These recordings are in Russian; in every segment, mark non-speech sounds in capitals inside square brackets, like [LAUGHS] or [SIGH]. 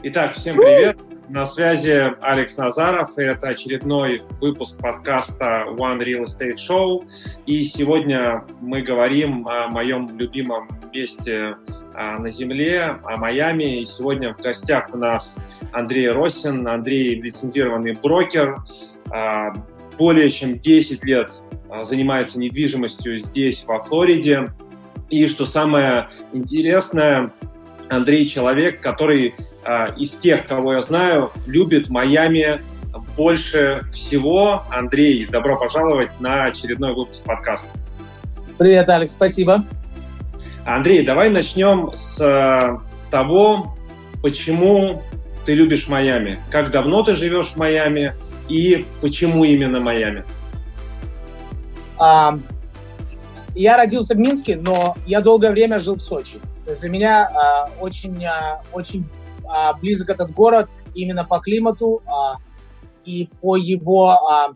Итак, всем привет. На связи Алекс Назаров, и это очередной выпуск подкаста One Real Estate Show. И сегодня мы говорим о моем любимом месте а, на земле, о Майами. И сегодня в гостях у нас Андрей Росин. Андрей лицензированный брокер, а, более чем 10 лет а, занимается недвижимостью здесь, во Флориде. И что самое интересное, Андрей человек, который э, из тех, кого я знаю, любит Майами больше всего. Андрей, добро пожаловать на очередной выпуск подкаста. Привет, Алекс, спасибо. Андрей, давай начнем с э, того, почему ты любишь Майами. Как давно ты живешь в Майами и почему именно Майами? А, я родился в Минске, но я долгое время жил в Сочи. То есть для меня а, очень, а, очень а, близок этот город именно по климату а, и по его а,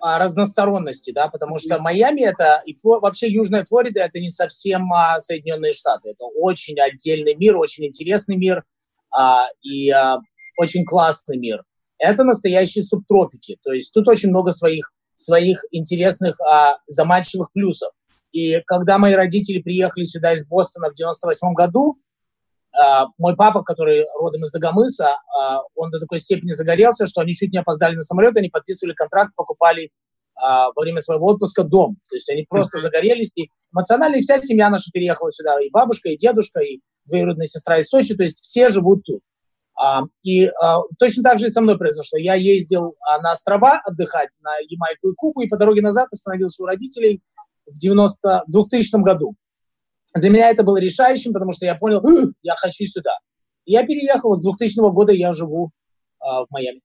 разносторонности, да, потому что Майами это и Флор... вообще Южная Флорида это не совсем а, Соединенные Штаты, это очень отдельный мир, очень интересный мир а, и а, очень классный мир. Это настоящие субтропики, то есть тут очень много своих своих интересных а, заманчивых плюсов. И когда мои родители приехали сюда из Бостона в 98 году, Uh, мой папа, который родом из Дагомыса, uh, он до такой степени загорелся, что они чуть не опоздали на самолет, они подписывали контракт, покупали uh, во время своего отпуска дом. То есть они просто mm-hmm. загорелись. И эмоционально и вся семья наша переехала сюда. И бабушка, и дедушка, и двоюродная сестра из Сочи. То есть все живут тут. И точно так же и со мной произошло. Я ездил на острова отдыхать, на Ямайку и Кубу, и по дороге назад остановился у родителей – в 90, 2000 году. Для меня это было решающим, потому что я понял, я хочу сюда. И я переехал, с 2000 года я живу э, в Майами.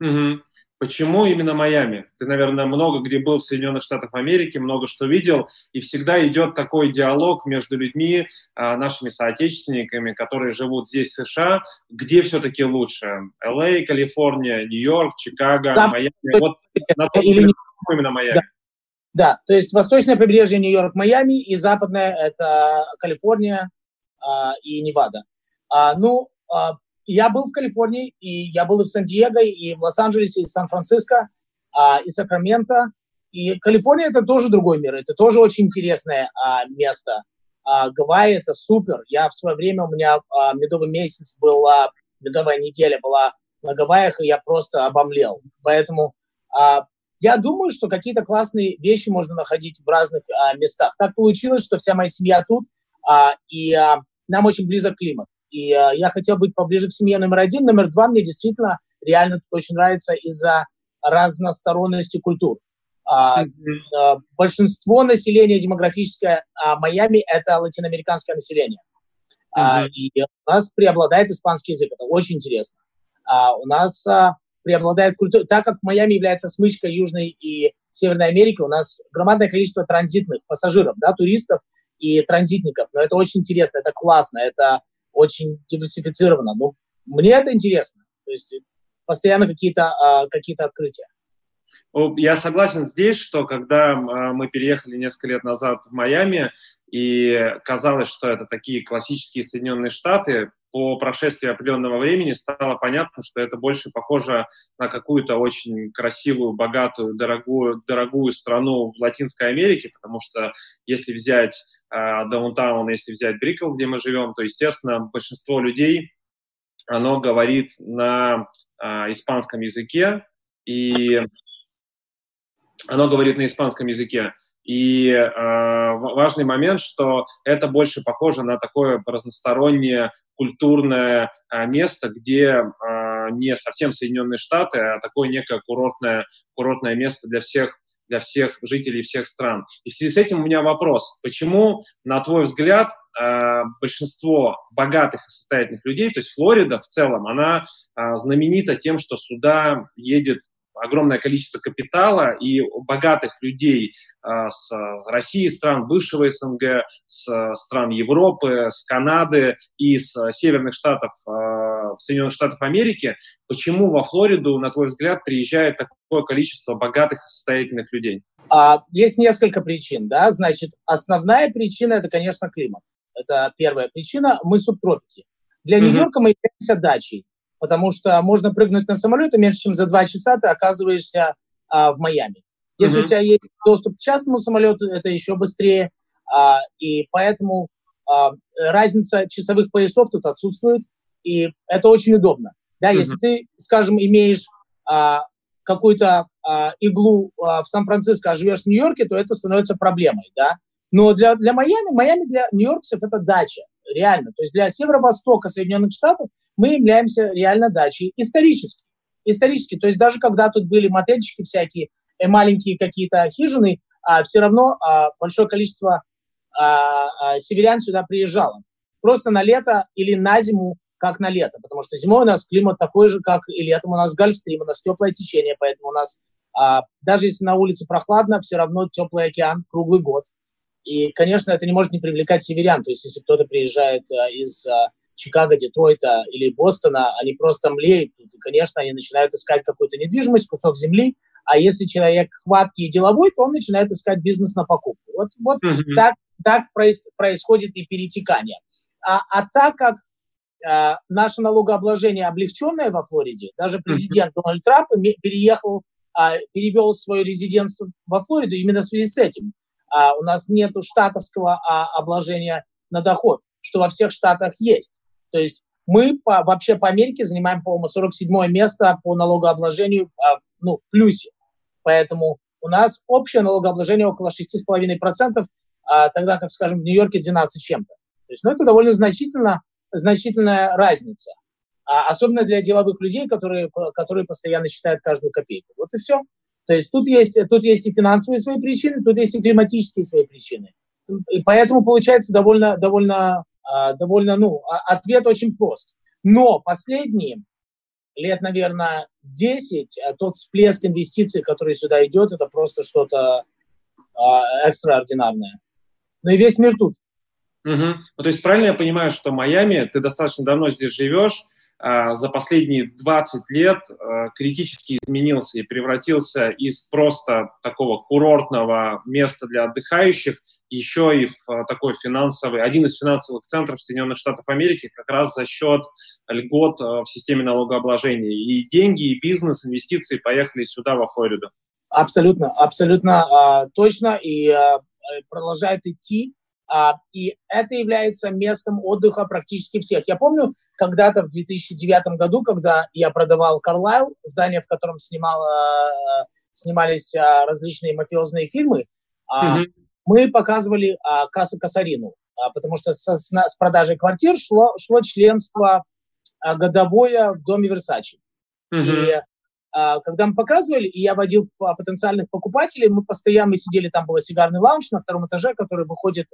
Угу. Почему именно Майами? Ты, наверное, много где был в Соединенных Штатах Америки, много что видел, и всегда идет такой диалог между людьми, а, нашими соотечественниками, которые живут здесь, в США, где все-таки лучше? Л.А., Калифорния, Нью-Йорк, Чикаго, да, Майами? Вот на тот или именно Майами. Да. Да, то есть восточное побережье Нью-Йорк, Майами, и западное – это Калифорния а, и Невада. А, ну, а, я был в Калифорнии, и я был и в Сан-Диего, и в Лос-Анджелесе, и в Сан-Франциско, а, и Сакраменто. И Калифорния – это тоже другой мир, это тоже очень интересное а, место. А, Гавайи – это супер. Я в свое время, у меня а, медовый месяц был, а, медовая неделя была на Гавайях, и я просто обомлел. Поэтому а, я думаю, что какие-то классные вещи можно находить в разных а, местах. Так получилось, что вся моя семья тут, а, и а, нам очень близок климат. И а, я хотел быть поближе к семье номер один. Номер два мне действительно реально очень нравится из-за разносторонности культур. А, а, большинство населения демографическое а, Майами – это латиноамериканское население. Mm-hmm. А, и у нас преобладает испанский язык. Это очень интересно. А, у нас а, преобладает культура. Так как Майами является смычкой Южной и Северной Америки, у нас громадное количество транзитных пассажиров, да, туристов и транзитников. Но это очень интересно, это классно, это очень диверсифицировано. Ну, мне это интересно. То есть постоянно какие-то а, какие открытия. Я согласен здесь, что когда мы переехали несколько лет назад в Майами, и казалось, что это такие классические Соединенные Штаты, по прошествии определенного времени стало понятно, что это больше похоже на какую-то очень красивую, богатую, дорогую, дорогую страну в Латинской Америке, потому что если взять э, даунтаун, если взять Брикл, где мы живем, то, естественно, большинство людей, оно говорит на э, испанском языке, и оно говорит на испанском языке. И э, важный момент, что это больше похоже на такое разностороннее культурное э, место, где э, не совсем Соединенные Штаты, а такое некое курортное, курортное место для всех для всех жителей всех стран. И в связи с этим у меня вопрос. Почему, на твой взгляд, э, большинство богатых и состоятельных людей, то есть Флорида в целом, она э, знаменита тем, что сюда едет огромное количество капитала и богатых людей э, с России, стран бывшего СНГ, с стран Европы, с Канады и с северных штатов э, Соединенных Штатов Америки. Почему во Флориду, на твой взгляд, приезжает такое количество богатых и состоятельных людей? А, есть несколько причин, да. Значит, основная причина это, конечно, климат. Это первая причина. Мы субтропики. Для Нью-Йорка мы являемся дачей. Потому что можно прыгнуть на самолет, и меньше чем за два часа ты оказываешься а, в Майами. Если mm-hmm. у тебя есть доступ к частному самолету, это еще быстрее, а, и поэтому а, разница часовых поясов тут отсутствует, и это очень удобно. Да, mm-hmm. если ты, скажем, имеешь а, какую-то а, иглу а, в Сан-Франциско, а живешь в Нью-Йорке, то это становится проблемой, да. Но для, для Майами, Майами для нью-йоркцев это дача, реально. То есть для северо-востока Соединенных Штатов мы являемся реально дачей исторически. Исторически. То есть даже когда тут были мотельчики всякие, э, маленькие какие-то хижины, а, все равно а, большое количество а, а, северян сюда приезжало. Просто на лето или на зиму, как на лето. Потому что зимой у нас климат такой же, как и летом. У нас гольфстрим, у нас теплое течение, поэтому у нас а, даже если на улице прохладно, все равно теплый океан круглый год. И, конечно, это не может не привлекать северян. То есть, если кто-то приезжает а, из а, Чикаго, Детройта или Бостона, они просто млеют. И, конечно, они начинают искать какую-то недвижимость, кусок земли. А если человек хваткий и деловой, то он начинает искать бизнес на покупку. Вот, вот mm-hmm. так, так проис- происходит и перетекание. А, а так как а, наше налогообложение облегченное во Флориде, даже президент mm-hmm. Дональд Трамп переехал, а, перевел свое резидентство во Флориду именно в связи с этим а, у нас нет штатовского а, обложения на доход, что во всех штатах есть. То есть мы по, вообще по Америке занимаем, по-моему, 47 место по налогообложению а, ну, в плюсе. Поэтому у нас общее налогообложение около 6,5%, а, тогда как, скажем, в Нью-Йорке 12 чем-то. То есть ну, это довольно значительно, значительная разница. А, особенно для деловых людей, которые, которые постоянно считают каждую копейку. Вот и все. То есть тут есть, тут есть и финансовые свои причины, тут есть и климатические свои причины. И поэтому получается довольно, довольно, довольно, ну, а, ответ очень прост. Но последние лет, наверное, 10, а тот всплеск инвестиций, который сюда идет, это просто что-то а, экстраординарное. Ну и весь мир тут. Угу. Ну, то есть правильно я понимаю, что Майами, ты достаточно давно здесь живешь, а, за последние 20 лет а, критически изменился и превратился из просто такого курортного места для отдыхающих еще и в а, такой финансовый, один из финансовых центров Соединенных Штатов Америки как раз за счет льгот в системе налогообложения. И деньги, и бизнес, инвестиции поехали сюда, во Флориду. Абсолютно, абсолютно э, точно. И э, продолжает идти. Э, и это является местом отдыха практически всех. Я помню, когда-то в 2009 году, когда я продавал Карлайл, здание, в котором снимал, э, снимались э, различные мафиозные фильмы, mm-hmm. мы показывали Касса Касарину, потому что с, с продажей квартир шло, шло членство годовое в доме Версачи. Mm-hmm. И когда мы показывали, и я водил потенциальных покупателей, мы постоянно сидели, там был сигарный лаунж на втором этаже, который выходит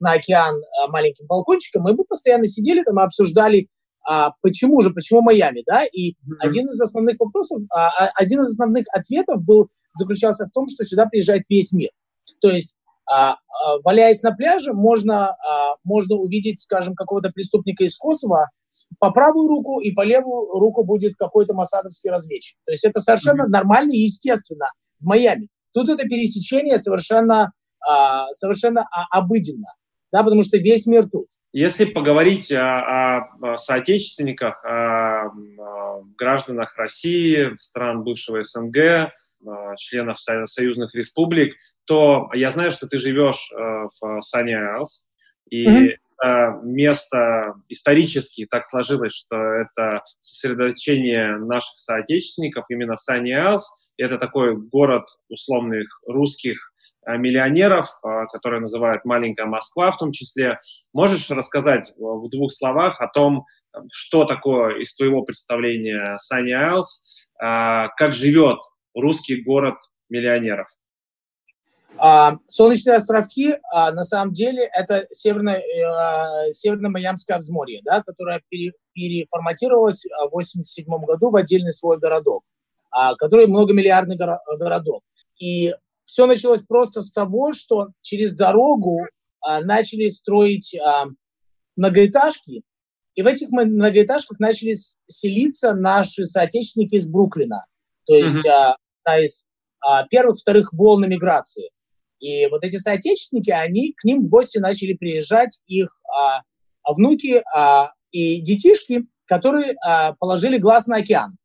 на океан а, маленьким балкончиком, и мы постоянно сидели там и обсуждали, а, почему же, почему Майами, да, и mm-hmm. один из основных вопросов, а, а, один из основных ответов был, заключался в том, что сюда приезжает весь мир. То есть, а, а, валяясь на пляже, можно, а, можно увидеть, скажем, какого-то преступника из Косово, по правую руку и по левую руку будет какой-то масадовский разведчик. То есть это совершенно mm-hmm. нормально и естественно в Майами. Тут это пересечение совершенно, а, совершенно обыденно да, потому что весь мир тут. Если поговорить о, о соотечественниках, о, о гражданах России, стран бывшего СНГ, членов союзных республик, то я знаю, что ты живешь э, в Isles, и mm-hmm. место исторически так сложилось, что это сосредоточение наших соотечественников именно в Isles. Это такой город условных русских миллионеров, э, которые называют «маленькая Москва» в том числе. Можешь рассказать в двух словах о том, что такое из твоего представления Sunny Isles, э, как живет русский город миллионеров? А, Солнечные островки, а, на самом деле, это северное, северно-майамское взморье, да, которое пере, переформатировалось в 1987 году в отдельный свой городок, а, который многомиллиардный городок. И все началось просто с того, что через дорогу а, начали строить а, многоэтажки, и в этих многоэтажках начали селиться наши соотечественники из Бруклина, то есть mm-hmm. а, из а, первых, вторых волн миграции. И вот эти соотечественники, они к ним в гости начали приезжать их а, внуки а, и детишки, которые а, положили глаз на океан.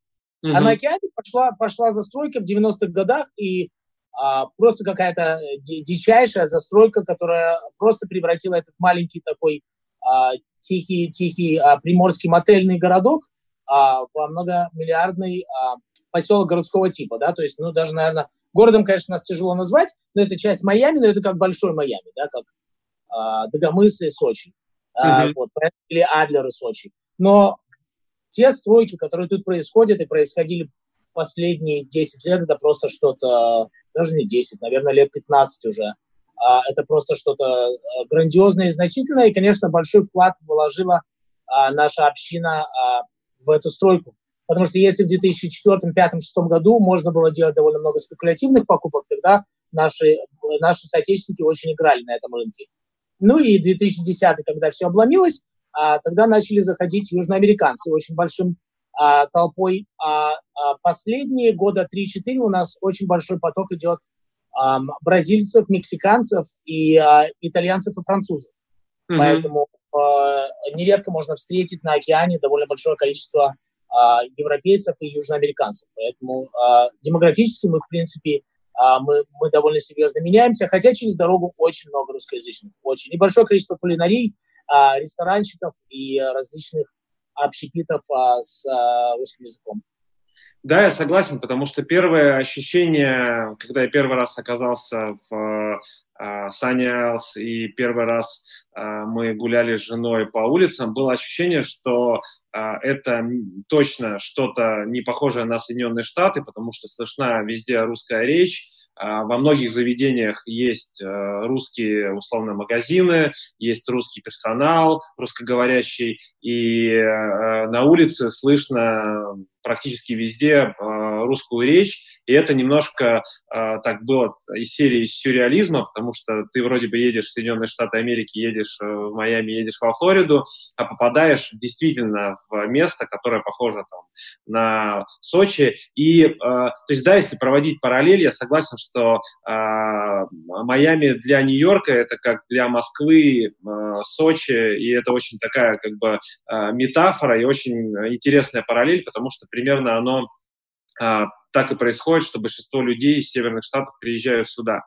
Mm-hmm. А на океане пошла, пошла застройка в 90-х годах, и а, просто какая-то дичайшая застройка, которая просто превратила этот маленький такой а, тихий, тихий а, приморский мотельный городок а, в многомиллиардный а, поселок городского типа, да, то есть, ну, даже, наверное, городом, конечно, нас тяжело назвать, но это часть Майами, но это как большой Майами, да, как а, Дагомыс и Сочи, mm-hmm. вот, или Адлер и Сочи. Но те стройки, которые тут происходят и происходили последние 10 лет, это просто что-то, даже не 10, наверное, лет 15 уже. А, это просто что-то а, грандиозное и значительное, и, конечно, большой вклад вложила а, наша община а, в эту стройку. Потому что если в 2004, 2005, 2006 году можно было делать довольно много спекулятивных покупок, тогда наши, наши соотечественники очень играли на этом рынке. Ну и 2010, когда все обломилось, тогда начали заходить южноамериканцы очень большим а, толпой. А, а последние года 3-4 у нас очень большой поток идет а, бразильцев, мексиканцев и а, итальянцев и французов. Mm-hmm. Поэтому а, нередко можно встретить на океане довольно большое количество а, европейцев и южноамериканцев. Поэтому а, демографически мы, в принципе, а, мы, мы довольно серьезно меняемся, хотя через дорогу очень много русскоязычных, очень. Небольшое количество кулинарий, а, ресторанчиков и различных общепитов а, с а, русским языком. Да, я согласен, потому что первое ощущение, когда я первый раз оказался в э, Саниэлс и первый раз э, мы гуляли с женой по улицам, было ощущение, что э, это точно что-то не похожее на Соединенные Штаты, потому что слышна везде русская речь, а, во многих заведениях есть э, русские, условно, магазины, есть русский персонал, русскоговорящий, и э, на улице слышно практически везде э, русскую речь, и это немножко так было из серии сюрреализма, потому что ты вроде бы едешь в Соединенные Штаты Америки, едешь в Майами, едешь во Флориду, а попадаешь действительно в место, которое похоже там на Сочи, и, то есть, да, если проводить параллель, я согласен, что э, Майами для Нью-Йорка это как для Москвы, э, Сочи, и это очень такая как бы э, метафора и очень интересная параллель, потому что примерно оно э, так и происходит, что большинство людей из северных штатов приезжают сюда.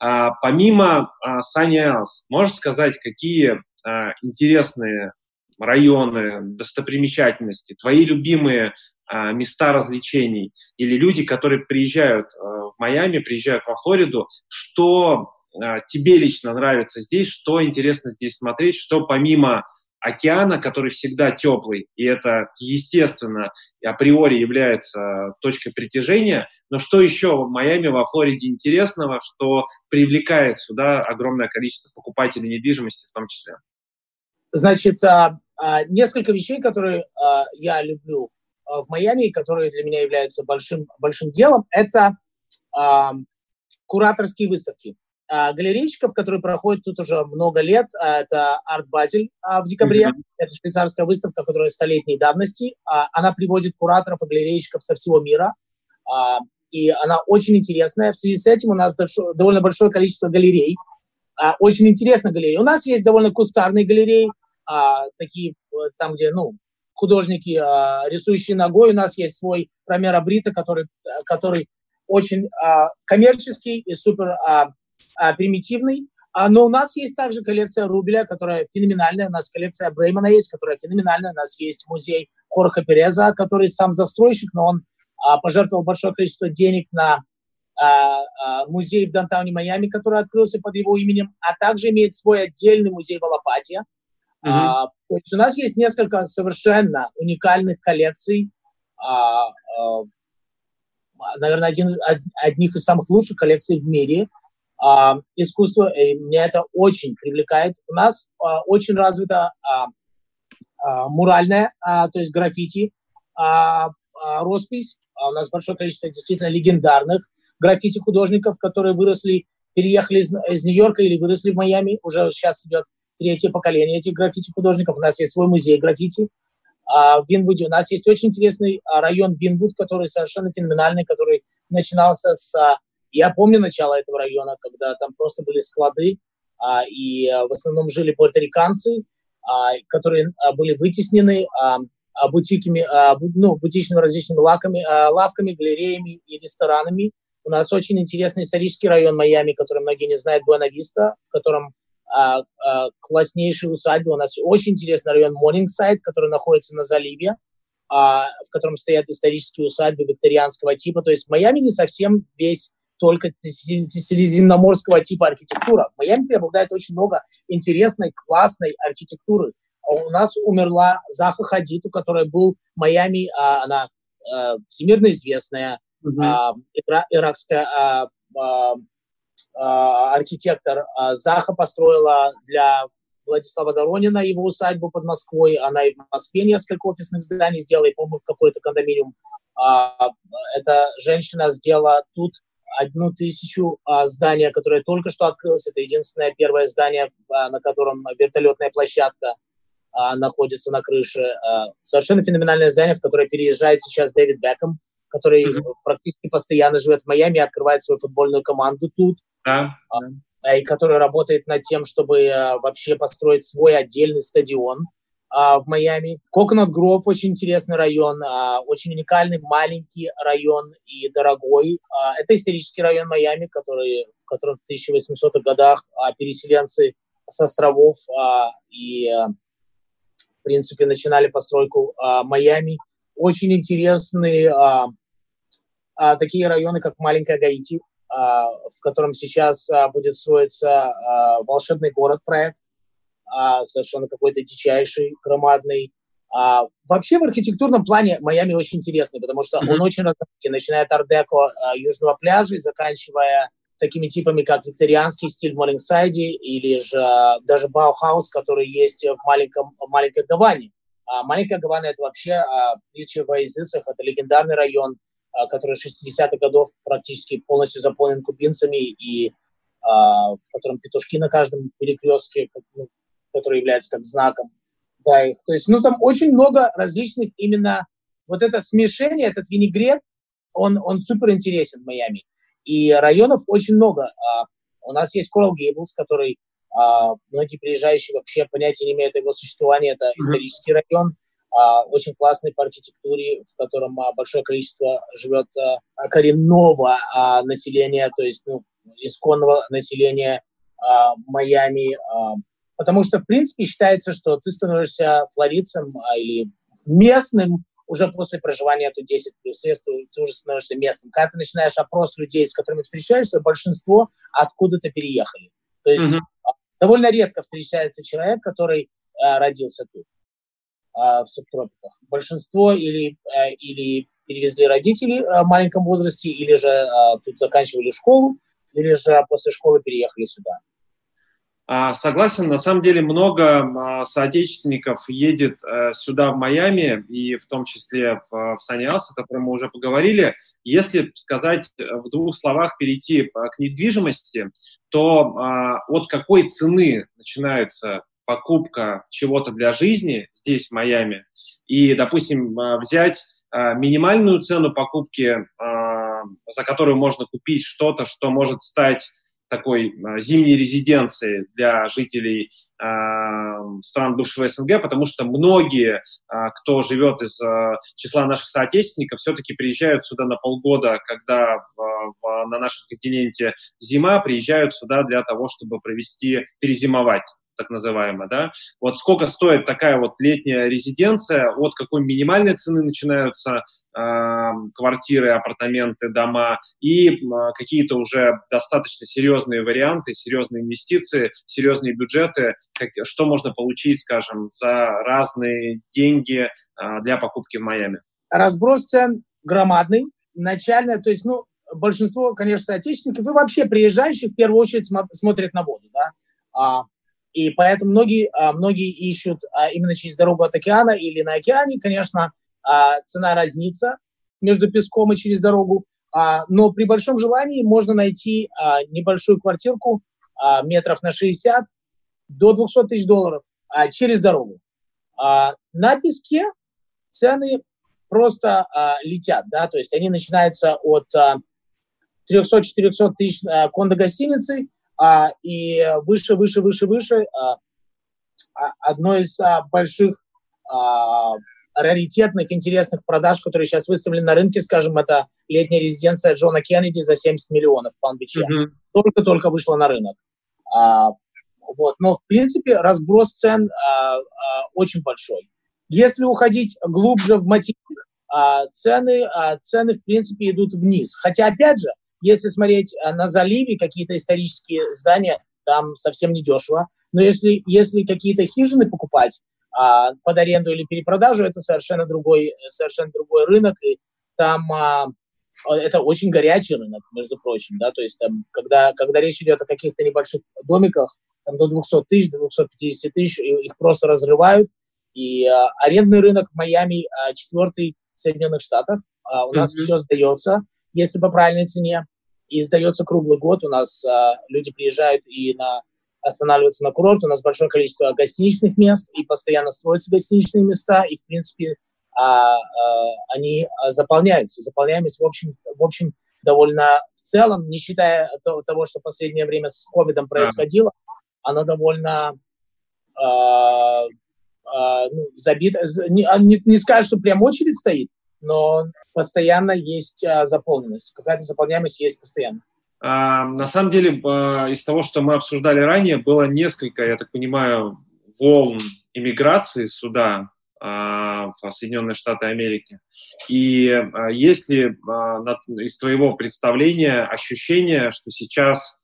А, помимо а, Sunny Isles, можешь сказать, какие а, интересные районы, достопримечательности, твои любимые а, места развлечений или люди, которые приезжают а, в Майами, приезжают во Флориду, что а, тебе лично нравится здесь, что интересно здесь смотреть, что помимо океана, который всегда теплый, и это, естественно, априори является точкой притяжения, но что еще в Майами, во Флориде интересного, что привлекает сюда огромное количество покупателей недвижимости в том числе? Значит, несколько вещей, которые я люблю в Майами, которые для меня являются большим, большим делом, это кураторские выставки. Э, галерейщиков, которые проходят тут уже много лет, э, это Арт Базель э, в декабре, mm-hmm. это швейцарская выставка, которая столетней давности. Э, она приводит кураторов и галерейщиков со всего мира, э, и она очень интересная. В связи с этим у нас довольно большое количество галерей, э, очень интересная галерея. У нас есть довольно кустарные галереи, э, такие там, где, ну, художники, а, рисующие ногой. У нас есть свой Ромеро Брита, который, который очень а, коммерческий и супер а, примитивный. Но у нас есть также коллекция Рубеля, которая феноменальная. У нас коллекция Бреймана есть, которая феноменальная. У нас есть музей Хорха Переза, который сам застройщик, но он пожертвовал большое количество денег на музей в Дантауне Майами, который открылся под его именем, а также имеет свой отдельный музей в Алапате, Mm-hmm. А, то есть у нас есть несколько совершенно уникальных коллекций. А, а, наверное, один, одних из самых лучших коллекций в мире а, искусства. И меня это очень привлекает. У нас а, очень развита а, а, муральная, а, то есть граффити, а, а, роспись. А у нас большое количество действительно легендарных граффити художников, которые выросли, переехали из, из Нью-Йорка или выросли в Майами. Уже сейчас идет третье поколение этих граффити-художников. У нас есть свой музей граффити. А в Винвуде у нас есть очень интересный а, район Винвуд, который совершенно феноменальный, который начинался с... А, я помню начало этого района, когда там просто были склады, а, и а, в основном жили пуэрториканцы, а, которые а, были вытеснены а, бутиками, ну, бутичными различными лаками, лавками, галереями и ресторанами. У нас очень интересный исторический район Майами, который многие не знают, Буэнависта, в котором а, а, класснейшие усадьбы. У нас очень интересный район Morningside, который находится на заливе, а, в котором стоят исторические усадьбы викторианского типа. То есть Майами не совсем весь только средиземноморского типа архитектура. В Майами преобладает очень много интересной, классной архитектуры. У нас умерла Заха Хадид, у которой был Майами, она всемирно известная, mm-hmm. иракская архитектор Заха построила для Владислава Доронина его усадьбу под Москвой. Она и в Москве несколько офисных зданий сделала, и, по-моему, какой-то кондоминиум. Эта женщина сделала тут одну тысячу здания, которое только что открылось. Это единственное первое здание, на котором вертолетная площадка находится на крыше. Совершенно феноменальное здание, в которое переезжает сейчас Дэвид Бекхэм, который mm-hmm. практически постоянно живет в Майами, открывает свою футбольную команду тут. Да. И который работает над тем, чтобы а, вообще построить свой отдельный стадион а, в Майами. Коконат Гров очень интересный район, а, очень уникальный маленький район и дорогой. А, это исторический район Майами, который, в котором в 1800-х годах а, переселенцы с островов а, и, а, в принципе, начинали постройку а, Майами. Очень интересные а, а, такие районы, как Маленькая Гаити, а, в котором сейчас а, будет строиться волшебный город проект, совершенно какой-то дичайший, громадный. Вообще в архитектурном плане Майами очень интересный, потому что mm-hmm. он очень разнородный, начиная от ардеко южного пляжа и заканчивая такими типами, как викторианский стиль в Моллингсайде или же даже Баухаус, который есть в, маленьком, в маленькой Гаване. А маленькая Гавана — это вообще, а, притча во языцах, это легендарный район, а, который 60-х годов практически полностью заполнен кубинцами, и а, в котором петушки на каждом перекрестке, ну, который является как знаком. Да, их. То есть, ну, там очень много различных именно вот это смешение, этот винегрет, он, он супер интересен в Майами. И районов очень много. А, у нас есть Coral Gables, который а, многие приезжающие вообще понятия не имеют о его существовании. Это mm-hmm. исторический район а, очень классный по архитектуре, в котором а, большое количество живет а, коренного населения, то есть ну, исконного населения Майами, потому что, в принципе, считается, что ты становишься флоридцем или местным уже после проживания тут 10 плюс лет, ты, ты уже становишься местным. Когда ты начинаешь опрос людей, с которыми встречаешься, большинство откуда-то переехали. То есть mm-hmm. довольно редко встречается человек, который родился тут. А, в субтропиках. Большинство или, а, или перевезли родители а, в маленьком возрасте, или же тут заканчивали школу, или же после школы переехали сюда. Согласен, на самом деле много соотечественников едет э, сюда, в Майами, и в том числе в, в Саниас, о котором мы уже поговорили. Если сказать в двух словах, перейти к недвижимости, то от какой цены начинается покупка чего-то для жизни здесь, в Майами, и, допустим, а, взять а, минимальную цену покупки, а, за которую можно купить что-то, что может стать такой зимней резиденцией для жителей стран бывшего СНГ, потому что многие, кто живет из числа наших соотечественников, все-таки приезжают сюда на полгода, когда на нашем континенте зима, приезжают сюда для того, чтобы провести, перезимовать так называемая, да, вот сколько стоит такая вот летняя резиденция, от какой минимальной цены начинаются э, квартиры, апартаменты, дома, и э, какие-то уже достаточно серьезные варианты, серьезные инвестиции, серьезные бюджеты, как, что можно получить, скажем, за разные деньги э, для покупки в Майами. Разброс цен громадный, начально, то есть, ну, большинство, конечно, соотечественников и вообще приезжающих в первую очередь смотрят на воду, да, а, и поэтому многие, а, многие ищут а, именно через дорогу от океана или на океане. Конечно, а, цена разнится между песком и через дорогу, но при большом желании можно найти небольшую квартирку метров на 60 до 200 тысяч долларов через дорогу. На песке цены просто летят, да, то есть они начинаются от 300-400 тысяч кондо-гостиницы а, и выше, выше, выше, выше а, а, одно из а, больших а, раритетных, интересных продаж, которые сейчас выставлены на рынке, скажем, это летняя резиденция Джона Кеннеди за 70 миллионов в Палм-Биче. Mm-hmm. Только-только вышла на рынок. А, вот. Но, в принципе, разброс цен а, а, очень большой. Если уходить глубже в мотив, а, цены, а, цены, в принципе, идут вниз. Хотя, опять же, если смотреть а, на заливе какие-то исторические здания, там совсем не дешево. Но если, если какие-то хижины покупать а, под аренду или перепродажу, это совершенно другой, совершенно другой рынок, и там а, это очень горячий рынок, между прочим, да, то есть там, когда, когда речь идет о каких-то небольших домиках, там до 200 тысяч, до 250 тысяч, их просто разрывают, и а, арендный рынок в Майами а, четвертый в Соединенных Штатах, а, у нас mm-hmm. все сдается, если по правильной цене, и сдается круглый год, у нас а, люди приезжают и на останавливаются на курорт, у нас большое количество гостиничных мест, и постоянно строятся гостиничные места, и, в принципе, а, а, они заполняются. Заполняемость, в общем, в общем, довольно в целом, не считая того, что в последнее время с ковидом происходило, она довольно а, ну, забита. Не, не, не скажу, что прям очередь стоит, но постоянно есть а, заполненность. Какая-то заполняемость есть постоянно. А, на самом деле, а, из того, что мы обсуждали ранее, было несколько, я так понимаю, волн иммиграции сюда, а, в Соединенные Штаты Америки. И а, есть ли а, из твоего представления ощущение, что сейчас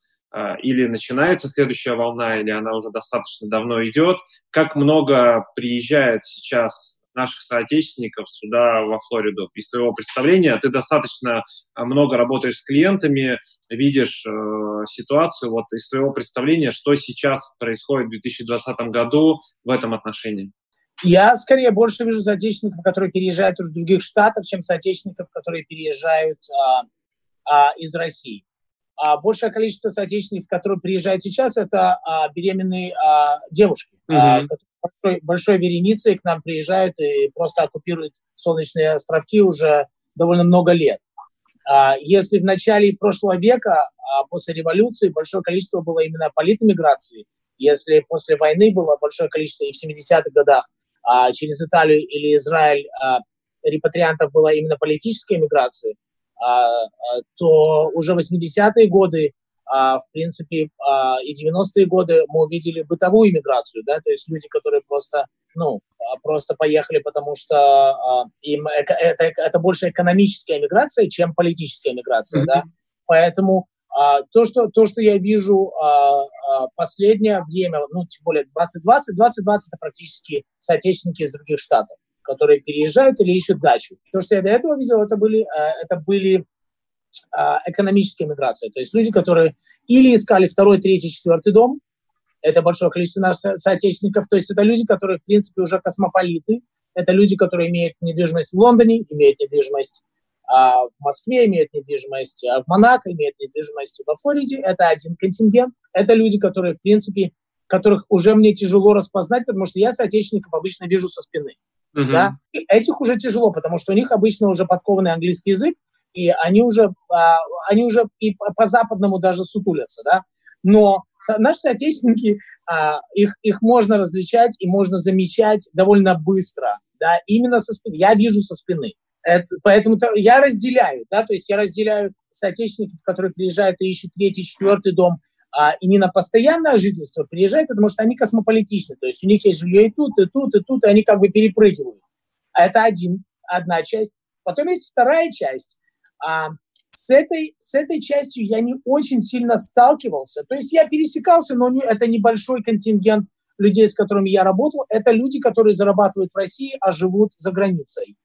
или начинается следующая волна, или она уже достаточно давно идет? Как много приезжает сейчас наших соотечественников сюда, во Флориду. Из твоего представления ты достаточно а, много работаешь с клиентами, видишь э, ситуацию. Вот из твоего представления, что сейчас происходит в 2020 году в этом отношении? Я скорее больше вижу соотечественников, которые переезжают из других штатов, чем соотечественников, которые переезжают а, а, из России. А большее количество соотечественников, которые приезжают сейчас, это а, беременные а, девушки, mm-hmm. а, которые большой, большой вереницей к нам приезжают и просто оккупируют солнечные островки уже довольно много лет. А, если в начале прошлого века, а, после революции, большое количество было именно политэмиграции, если после войны было большое количество и в 70-х годах а, через Италию или Израиль репатриантов было именно политической миграции, то уже 80-е годы а, в принципе, а, и 90-е годы мы увидели бытовую иммиграцию, да, то есть люди, которые просто, ну, а, просто поехали, потому что а, им это, это, это больше экономическая миграция, чем политическая миграция, mm-hmm. да, поэтому а, то, что, то, что я вижу а, а, последнее время, ну, тем более 2020, 2020 это практически соотечественники из других штатов, которые переезжают или ищут дачу. То, что я до этого видел, это были, это были а, экономическая миграция. То есть люди, которые или искали второй, третий, четвертый дом, это большое количество наших соотечественников, то есть это люди, которые, в принципе, уже космополиты, это люди, которые имеют недвижимость в Лондоне, имеют недвижимость а, в Москве, имеют недвижимость а, в Монако, имеют недвижимость во Флориде. Это один контингент. Это люди, которые, в принципе, которых уже мне тяжело распознать, потому что я соотечественников обычно вижу со спины. Uh-huh. Да? И этих уже тяжело, потому что у них обычно уже подкованный английский язык, и они уже, а, они уже и по-западному даже сутулятся, да. Но наши соотечественники, а, их, их можно различать и можно замечать довольно быстро, да, именно со спины. Я вижу со спины. Это, поэтому -то я разделяю, да, то есть я разделяю соотечественников, которые приезжают и ищут третий, четвертый дом, а, и не на постоянное жительство приезжают, потому что они космополитичны, то есть у них есть жилье и тут, и тут, и тут, и они как бы перепрыгивают. Это один, одна часть. Потом есть вторая часть, а, с, этой, с этой частью я не очень сильно сталкивался. То есть я пересекался, но не, это небольшой контингент людей, с которыми я работал. Это люди, которые зарабатывают в России, а живут за границей.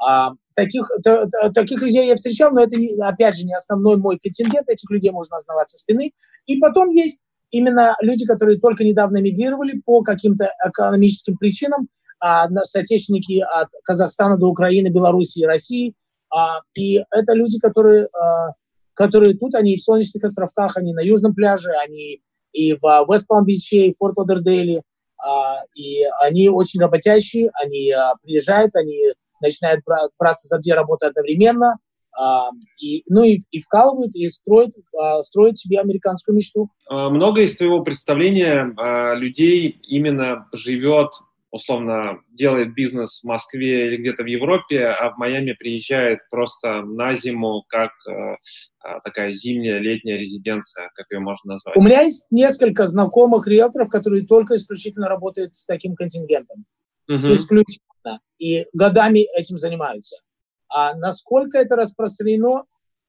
А, таких, т, т, таких людей я встречал, но это, не, опять же, не основной мой контингент. Этих людей можно узнавать со спины. И потом есть именно люди, которые только недавно мигрировали по каким-то экономическим причинам, а, соотечественники от Казахстана до Украины, Белоруссии и России – а, и это люди, которые, а, которые тут, они в Солнечных островках, они на Южном пляже, они и в Вест Палм-Биче, и в Форт Лодердейле, а, и они очень работящие, они а, приезжают, они начинают бра- браться за две работы одновременно, а, и, ну и, и вкалывают, и строят, а, строят себе американскую мечту. Много из твоего представления а, людей именно живет условно делает бизнес в Москве или где-то в Европе, а в Майами приезжает просто на зиму, как э, а, такая зимняя, летняя резиденция, как ее можно назвать. У меня есть несколько знакомых риэлторов, которые только исключительно работают с таким контингентом. Угу. Исключительно. И годами этим занимаются. А насколько это распространено,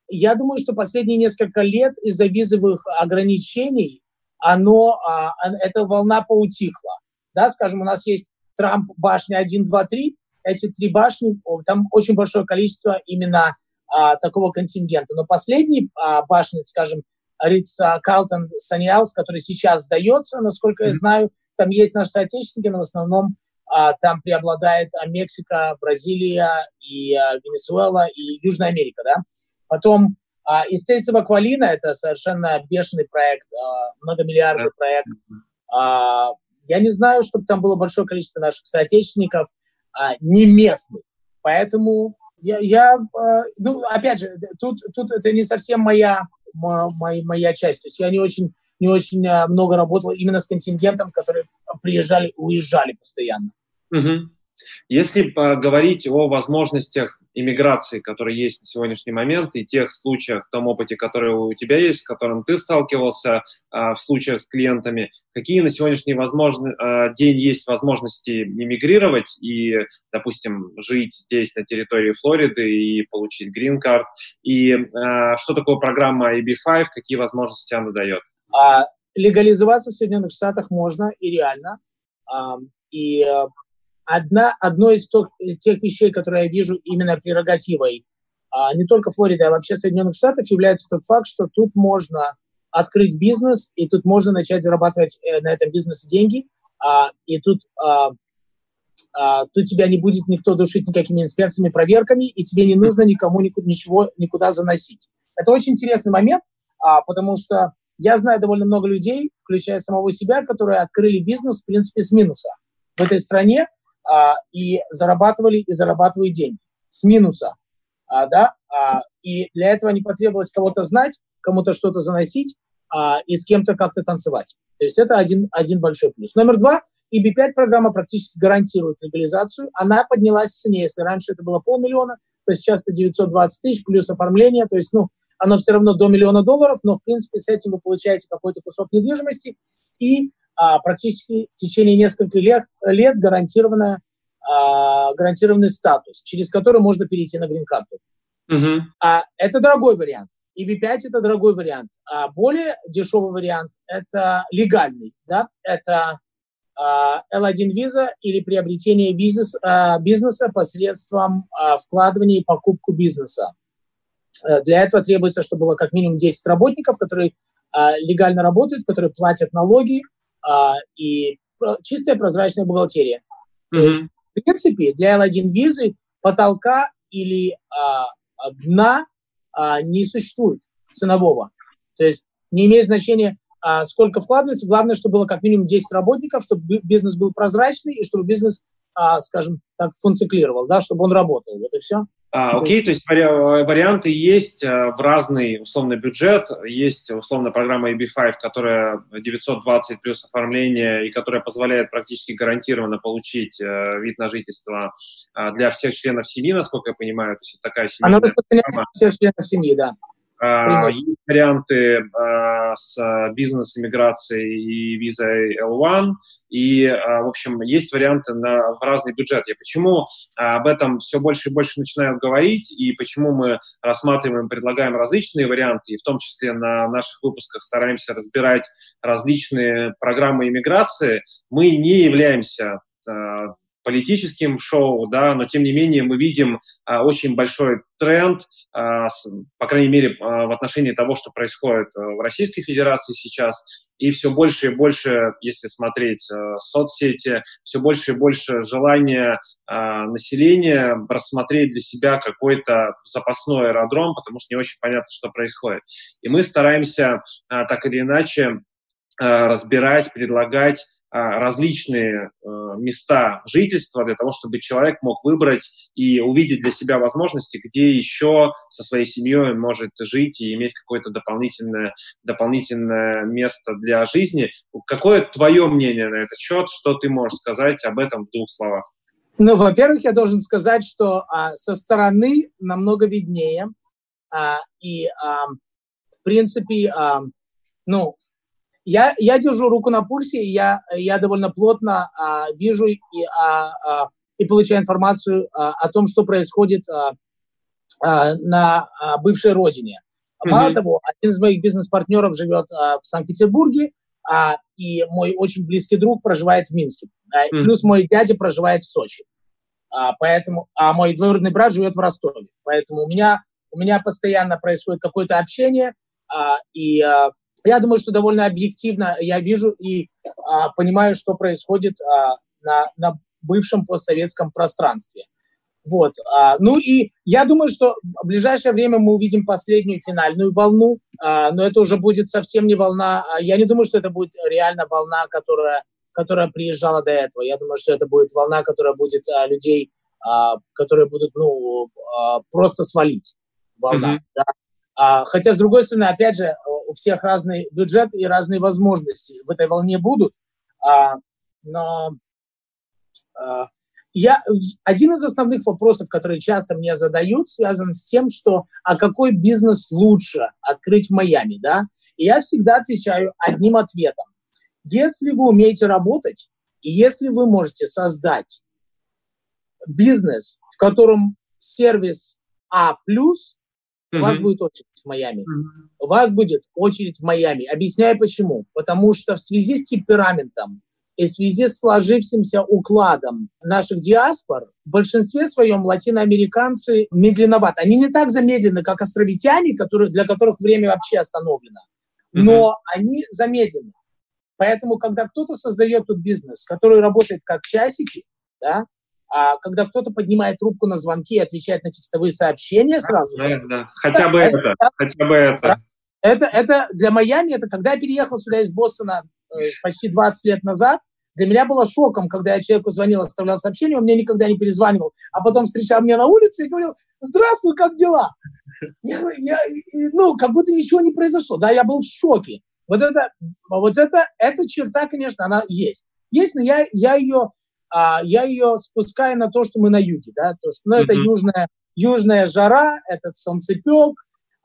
я думаю, что последние несколько лет из-за визовых ограничений оно, а, эта волна поутихла. Да, скажем, у нас есть Трамп башня 1, 2, 3. Эти три башни, там очень большое количество именно а, такого контингента. Но последний а, башня, скажем, Ритц Калтон Саниалс, который сейчас сдается, насколько я знаю, там есть наши соотечественники, но в основном а, там преобладает а, Мексика, Бразилия и а, Венесуэла и Южная Америка, да. Потом а, of Aqualina – это совершенно бешеный проект, а, многомиллиардный проект. А, я не знаю, чтобы там было большое количество наших соотечественников, а, не местных. Поэтому я, я а, ну, опять же, тут, тут это не совсем моя, моя, моя часть. То есть я не очень, не очень а, много работал именно с контингентом, которые приезжали, уезжали постоянно. Угу. Если говорить о возможностях иммиграции, которые есть на сегодняшний момент, и тех случаях, том опыте, который у тебя есть, с которым ты сталкивался а, в случаях с клиентами, какие на сегодняшний возможно, а, день есть возможности иммигрировать и, допустим, жить здесь, на территории Флориды, и получить грин-карт, и а, что такое программа AB5, какие возможности она дает? Легализоваться в Соединенных Штатах можно и реально. И одна, одно из тех, тех вещей, которые я вижу именно прерогативой а, не только Флориды, а вообще Соединенных Штатов, является тот факт, что тут можно открыть бизнес, и тут можно начать зарабатывать э, на этом бизнесе деньги, а, и тут, а, а, тут тебя не будет никто душить никакими инспекциями, проверками, и тебе не нужно никому никуда, ничего никуда заносить. Это очень интересный момент, а, потому что я знаю довольно много людей, включая самого себя, которые открыли бизнес, в принципе, с минуса. В этой стране а, и зарабатывали и зарабатывают деньги с минуса, а, да, а, и для этого не потребовалось кого-то знать, кому-то что-то заносить а, и с кем-то как-то танцевать. То есть это один, один большой плюс. Номер два, EB5 программа практически гарантирует легализацию. Она поднялась в цене. Если раньше это было полмиллиона, то сейчас это 920 тысяч плюс оформление. То есть, ну, оно все равно до миллиона долларов, но, в принципе, с этим вы получаете какой-то кусок недвижимости и а, практически в течение нескольких лет, лет гарантированная, а, гарантированный статус, через который можно перейти на грин-карту. Uh-huh. А, это дорогой вариант. EB5 это дорогой вариант. А более дешевый вариант это легальный. Да? Это а, L1 виза или приобретение бизнес, а, бизнеса посредством а, вкладывания и покупку бизнеса. А, для этого требуется, чтобы было как минимум 10 работников, которые а, легально работают, которые платят налоги, а, и чистая прозрачная бухгалтерия. Mm-hmm. То есть, в принципе, для L1 визы потолка или а, дна а, не существует ценового. То есть не имеет значения, а, сколько вкладывается. Главное, чтобы было как минимум 10 работников, чтобы бизнес был прозрачный и чтобы бизнес, а, скажем так, функционировал, да, чтобы он работал. Вот и все. А, окей, то есть вари- варианты есть э, в разный условный бюджет. Есть условно программа EB5, которая 920 плюс оформление и которая позволяет практически гарантированно получить э, вид на жительство э, для всех членов семьи, насколько я понимаю. То есть такая семья. Она распространяется всех членов семьи, да. Uh, есть варианты uh, с бизнес-иммиграцией и визой L1, и, uh, в общем, есть варианты на в разный бюджет. Я почему об этом все больше и больше начинаю говорить, и почему мы рассматриваем, предлагаем различные варианты, и в том числе на наших выпусках стараемся разбирать различные программы иммиграции, мы не являемся политическим шоу, да, но тем не менее мы видим а, очень большой тренд, а, с, по крайней мере, а, в отношении того, что происходит а, в Российской Федерации сейчас, и все больше и больше, если смотреть а, соцсети, все больше и больше желания а, населения рассмотреть для себя какой-то запасной аэродром, потому что не очень понятно, что происходит. И мы стараемся а, так или иначе а, разбирать, предлагать различные э, места жительства для того, чтобы человек мог выбрать и увидеть для себя возможности, где еще со своей семьей может жить и иметь какое-то дополнительное, дополнительное место для жизни. Какое твое мнение на этот счет? Что ты можешь сказать об этом в двух словах? Ну, во-первых, я должен сказать, что а, со стороны намного виднее. А, и, а, в принципе, а, ну, я, я держу руку на пульсе, и я, я довольно плотно а, вижу и, а, а, и получаю информацию а, о том, что происходит а, а, на а, бывшей родине. Mm-hmm. Мало того, один из моих бизнес-партнеров живет а, в Санкт-Петербурге, а, и мой очень близкий друг проживает в Минске. А, mm-hmm. Плюс мой дядя проживает в Сочи. А, поэтому, а мой двоюродный брат живет в Ростове. Поэтому у меня, у меня постоянно происходит какое-то общение, а, и а, я думаю, что довольно объективно я вижу и а, понимаю, что происходит а, на, на бывшем постсоветском пространстве. Вот. А, ну и я думаю, что в ближайшее время мы увидим последнюю финальную волну, а, но это уже будет совсем не волна. А, я не думаю, что это будет реально волна, которая, которая приезжала до этого. Я думаю, что это будет волна, которая будет а, людей, а, которые будут ну, а, просто свалить. Волна. Mm-hmm. Да? А, хотя, с другой стороны, опять же, у всех разный бюджет и разные возможности в этой волне будут. А, но а, я, один из основных вопросов, которые часто мне задают, связан с тем, что а какой бизнес лучше открыть в Майами, да? И я всегда отвечаю одним ответом. Если вы умеете работать, и если вы можете создать бизнес, в котором сервис А+, у вас будет очередь в Майами. У вас будет очередь в Майами. Объясняю почему. Потому что в связи с темпераментом и в связи с сложившимся укладом наших диаспор, в большинстве своем латиноамериканцы медленноваты. Они не так замедлены, как островитяне, которые, для которых время вообще остановлено. Но mm-hmm. они замедлены. Поэтому, когда кто-то создает тут бизнес, который работает как часики, да, а когда кто-то поднимает трубку на звонки и отвечает на текстовые сообщения сразу да, же. Да, хотя бы это, это, хотя бы это. Это, это для Майами, это когда я переехал сюда из Бостона э, почти 20 лет назад, для меня было шоком, когда я человеку звонил, оставлял сообщение, он мне никогда не перезванивал, а потом встречал меня на улице и говорил, здравствуй, как дела? Я, я, ну, как будто ничего не произошло. Да, я был в шоке. Вот это, вот это, эта черта, конечно, она есть. Есть, но я, я ее а, я ее спускаю на то, что мы на юге, да, то есть, ну, это mm-hmm. южная, южная жара, этот солнцепек,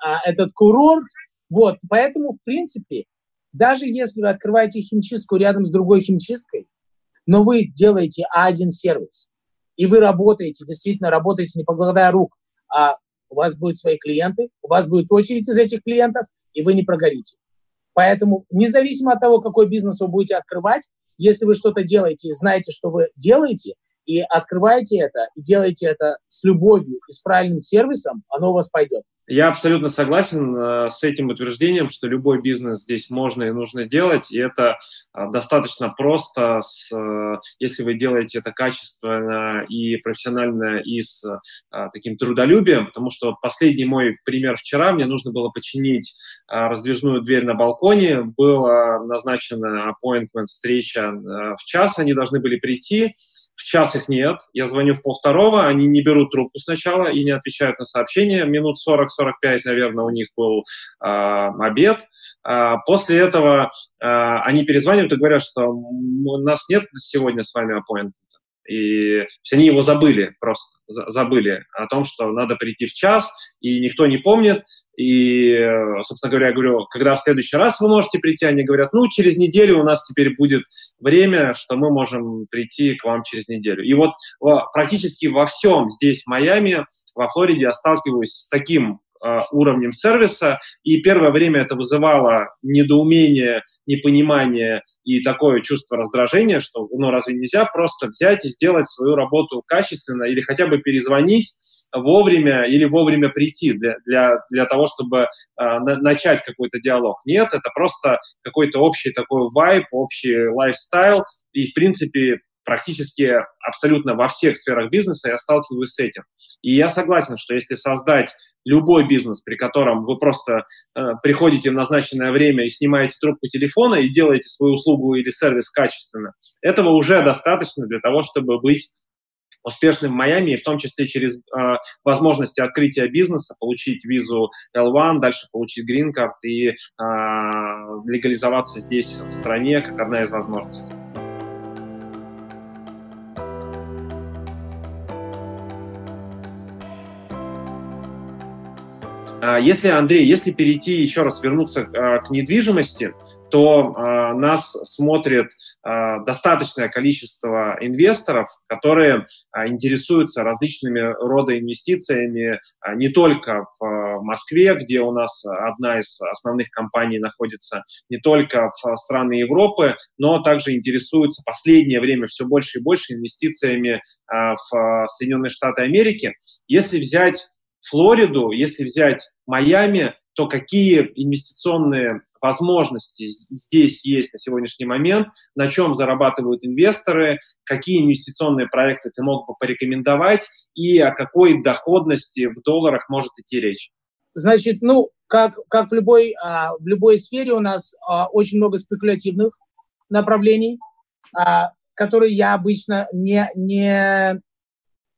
а, этот курорт, вот, поэтому, в принципе, даже если вы открываете химчистку рядом с другой химчисткой, но вы делаете один сервис, и вы работаете, действительно работаете не покладая рук, а у вас будут свои клиенты, у вас будет очередь из этих клиентов, и вы не прогорите. Поэтому независимо от того, какой бизнес вы будете открывать, если вы что-то делаете и знаете, что вы делаете, и открываете это, и делаете это с любовью и с правильным сервисом, оно у вас пойдет. Я абсолютно согласен э, с этим утверждением, что любой бизнес здесь можно и нужно делать, и это э, достаточно просто, с, э, если вы делаете это качественно и профессионально, и с таким трудолюбием, потому что последний мой пример вчера, мне нужно было починить раздвижную дверь на балконе, была назначена appointment, встреча в час, они должны были прийти, в час их нет, я звоню в полвторого, они не берут трубку сначала и не отвечают на сообщения, минут 40-45, наверное, у них был э, обед. Э, после этого э, они перезванивают и говорят, что у нас нет сегодня с вами appointment. И они его забыли просто, забыли о том, что надо прийти в час, и никто не помнит. И, собственно говоря, я говорю, когда в следующий раз вы можете прийти, они говорят, ну, через неделю у нас теперь будет время, что мы можем прийти к вам через неделю. И вот практически во всем здесь, в Майами, во Флориде, я сталкиваюсь с таким Э, уровнем сервиса, и первое время это вызывало недоумение, непонимание и такое чувство раздражения, что ну разве нельзя просто взять и сделать свою работу качественно или хотя бы перезвонить вовремя или вовремя прийти для, для, для того, чтобы э, на, начать какой-то диалог. Нет, это просто какой-то общий такой вайб, общий лайфстайл, и, в принципе, практически абсолютно во всех сферах бизнеса я сталкиваюсь с этим. И я согласен, что если создать любой бизнес, при котором вы просто э, приходите в назначенное время и снимаете трубку телефона и делаете свою услугу или сервис качественно, этого уже достаточно для того, чтобы быть успешным в Майами, и в том числе через э, возможности открытия бизнеса, получить визу L1, дальше получить грин-карт и э, легализоваться здесь, в стране, как одна из возможностей. Если, Андрей, если перейти еще раз, вернуться а, к недвижимости, то а, нас смотрит достаточное количество инвесторов, которые интересуются различными рода инвестициями не только в Москве, где у нас одна из основных компаний находится, не только в страны Европы, но также интересуются в последнее время все больше и больше инвестициями в Соединенные Штаты Америки. Если взять Флориду, если взять Майами, то какие инвестиционные возможности здесь есть на сегодняшний момент, на чем зарабатывают инвесторы, какие инвестиционные проекты ты мог бы порекомендовать и о какой доходности в долларах может идти речь? Значит, ну, как, как в, любой, а, в любой сфере у нас а, очень много спекулятивных направлений, а, которые я обычно не, не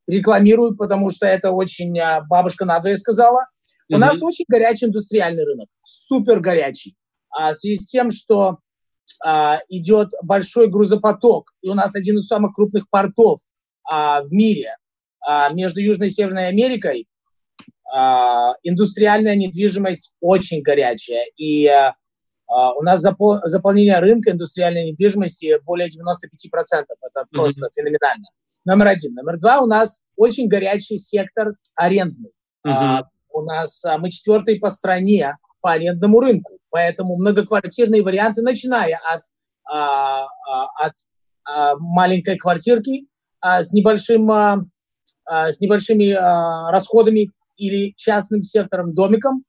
рекламирую, потому что это очень а, бабушка надвое сказала. У mm-hmm. нас очень горячий индустриальный рынок, супер горячий. А, в связи с тем, что а, идет большой грузопоток, и у нас один из самых крупных портов а, в мире а, между Южной и Северной Америкой, а, индустриальная недвижимость очень горячая. И а, а у нас запол- заполнение рынка индустриальной недвижимости более 95%. Это mm-hmm. просто феноменально. Номер один. Номер два, у нас очень горячий сектор арендный. Mm-hmm. А, у нас а, мы четвертый по стране по арендному рынку, поэтому многоквартирные варианты, начиная от, а, а, от а, маленькой квартирки а, с, небольшим, а, а, с небольшими а, расходами или частным сектором, домиком,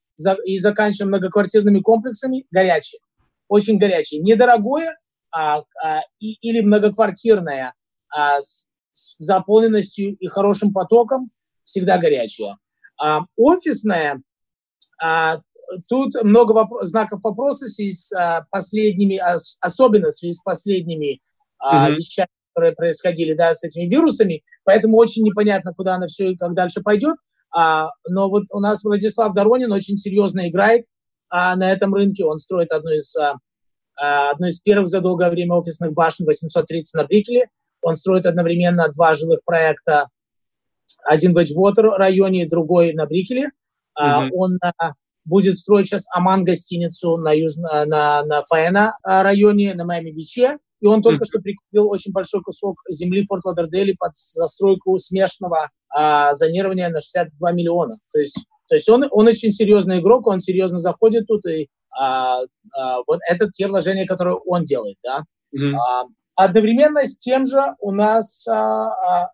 и заканчивая многоквартирными комплексами, горячие, очень горячие. Недорогое а, а, и, или многоквартирное а, с, с заполненностью и хорошим потоком, всегда горячее. А, офисная, а, тут много воп- знаков вопроса в связи с а, последними, ос- особенно в связи с последними а, mm-hmm. вещами, которые происходили, да, с этими вирусами, поэтому очень непонятно, куда она все и как дальше пойдет. А, но вот у нас Владислав Доронин очень серьезно играет а, на этом рынке. Он строит одну из, а, а одну из первых за долгое время офисных башен 830 на Брикеле. Он строит одновременно два жилых проекта один в Эджвотер районе, другой на Брикеле. Mm-hmm. Он а, будет строить сейчас Аман гостиницу на, южно, на, на Фаэна а, районе, на Майами-Биче. И он только mm-hmm. что прикупил очень большой кусок земли в Форт Лодердейле под застройку смешанного а, зонирования на 62 миллиона. То есть, то есть он, он очень серьезный игрок, он серьезно заходит тут, и а, а, вот это те вложения, которые он делает. Да? Mm-hmm. А, одновременно с тем же у нас а, а,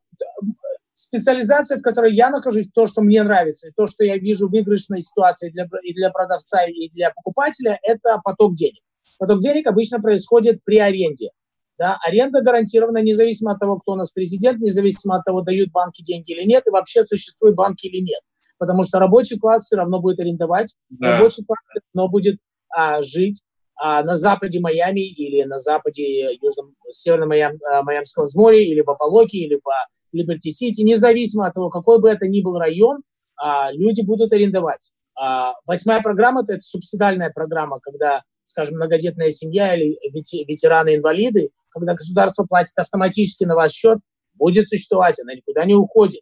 специализация, в которой я нахожусь, то, что мне нравится, и то, что я вижу выигрышной ситуации для, и для продавца, и для покупателя, это поток денег. Поток денег обычно происходит при аренде. Да? Аренда гарантирована независимо от того, кто у нас президент, независимо от того, дают банки деньги или нет, и вообще существуют банки или нет. Потому что рабочий класс все равно будет арендовать, да. рабочий класс все равно будет а, жить а, на западе Майами или на западе южном, северном Майам, а, Майамского моря или в Опа-локе или в Либерти-Сити, независимо от того, какой бы это ни был район, а, люди будут арендовать. А, восьмая программа – это субсидиальная программа, когда, скажем, многодетная семья или ветераны-инвалиды, когда государство платит автоматически на ваш счет, будет существовать, она никуда не уходит.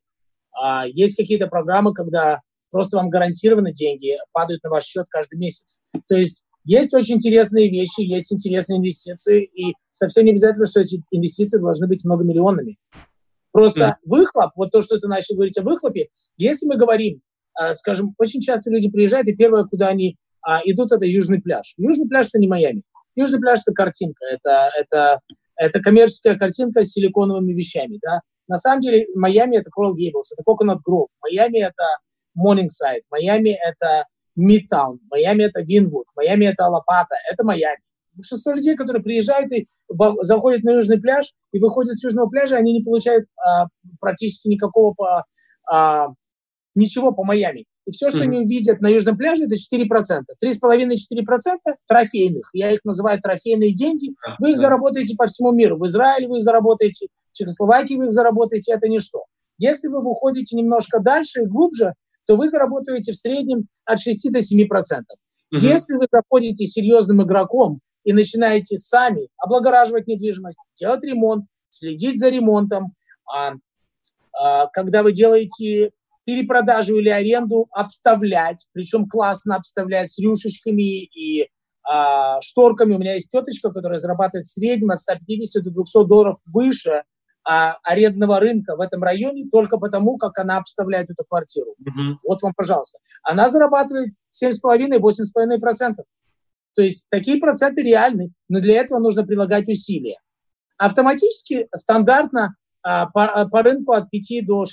А, есть какие-то программы, когда просто вам гарантированы деньги, падают на ваш счет каждый месяц. То есть есть очень интересные вещи, есть интересные инвестиции, и совсем не обязательно, что эти инвестиции должны быть многомиллионными. Просто mm. выхлоп, вот то, что ты начал говорить о выхлопе, если мы говорим, э, скажем, очень часто люди приезжают, и первое, куда они э, идут, это Южный пляж. Южный пляж – это не Майами. Южный пляж – это картинка, это, это, это коммерческая картинка с силиконовыми вещами. Да? На самом деле Майами – это Coral Gables, это Coconut Grove, Майами – это Morningside, Майами – это Midtown, Майами это Винвуд, Майами это Алапата, это Майами. большинство людей, которые приезжают и заходят на южный пляж и выходят с южного пляжа, они не получают а, практически никакого по, а, ничего по Майами. И все, что mm-hmm. они увидят на южном пляже, это 4%. 3,5-4% трофейных. Я их называю трофейные деньги. Вы их заработаете по всему миру. В Израиле вы их заработаете, в Чехословакии вы их заработаете. Это ничто. Если вы выходите немножко дальше и глубже, то вы заработаете в среднем от 6 до 7%. Mm-hmm. Если вы заходите серьезным игроком и начинаете сами облагораживать недвижимость, делать ремонт, следить за ремонтом, а, а, когда вы делаете перепродажу или аренду, обставлять, причем классно обставлять с рюшечками и а, шторками. У меня есть теточка, которая зарабатывает в среднем от 150 до 200 долларов выше а, арендного рынка в этом районе только потому, как она обставляет эту квартиру. Mm-hmm. Вот вам, пожалуйста. Она зарабатывает 7,5-8,5%. То есть такие проценты реальны, но для этого нужно прилагать усилия. Автоматически, стандартно а, по, по рынку от 5 до 6,5%.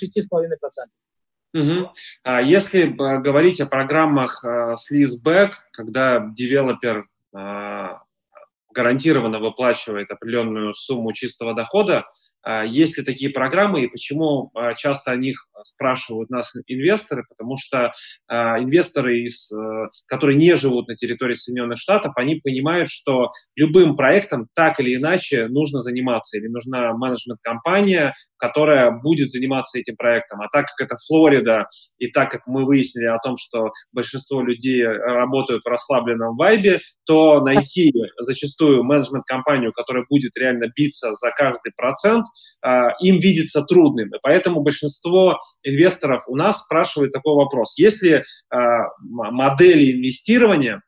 Угу. А если говорить о программах с leaseback, когда девелопер а, гарантированно выплачивает определенную сумму чистого дохода, есть ли такие программы и почему а, часто о них спрашивают нас инвесторы, потому что а, инвесторы, из, э, которые не живут на территории Соединенных Штатов, они понимают, что любым проектом так или иначе нужно заниматься, или нужна менеджмент-компания, которая будет заниматься этим проектом. А так как это Флорида, и так как мы выяснили о том, что большинство людей работают в расслабленном вайбе, то найти зачастую менеджмент-компанию, которая будет реально биться за каждый процент, а, им видится трудным. И поэтому большинство инвесторов у нас спрашивают такой вопрос. Если а, модели инвестирования,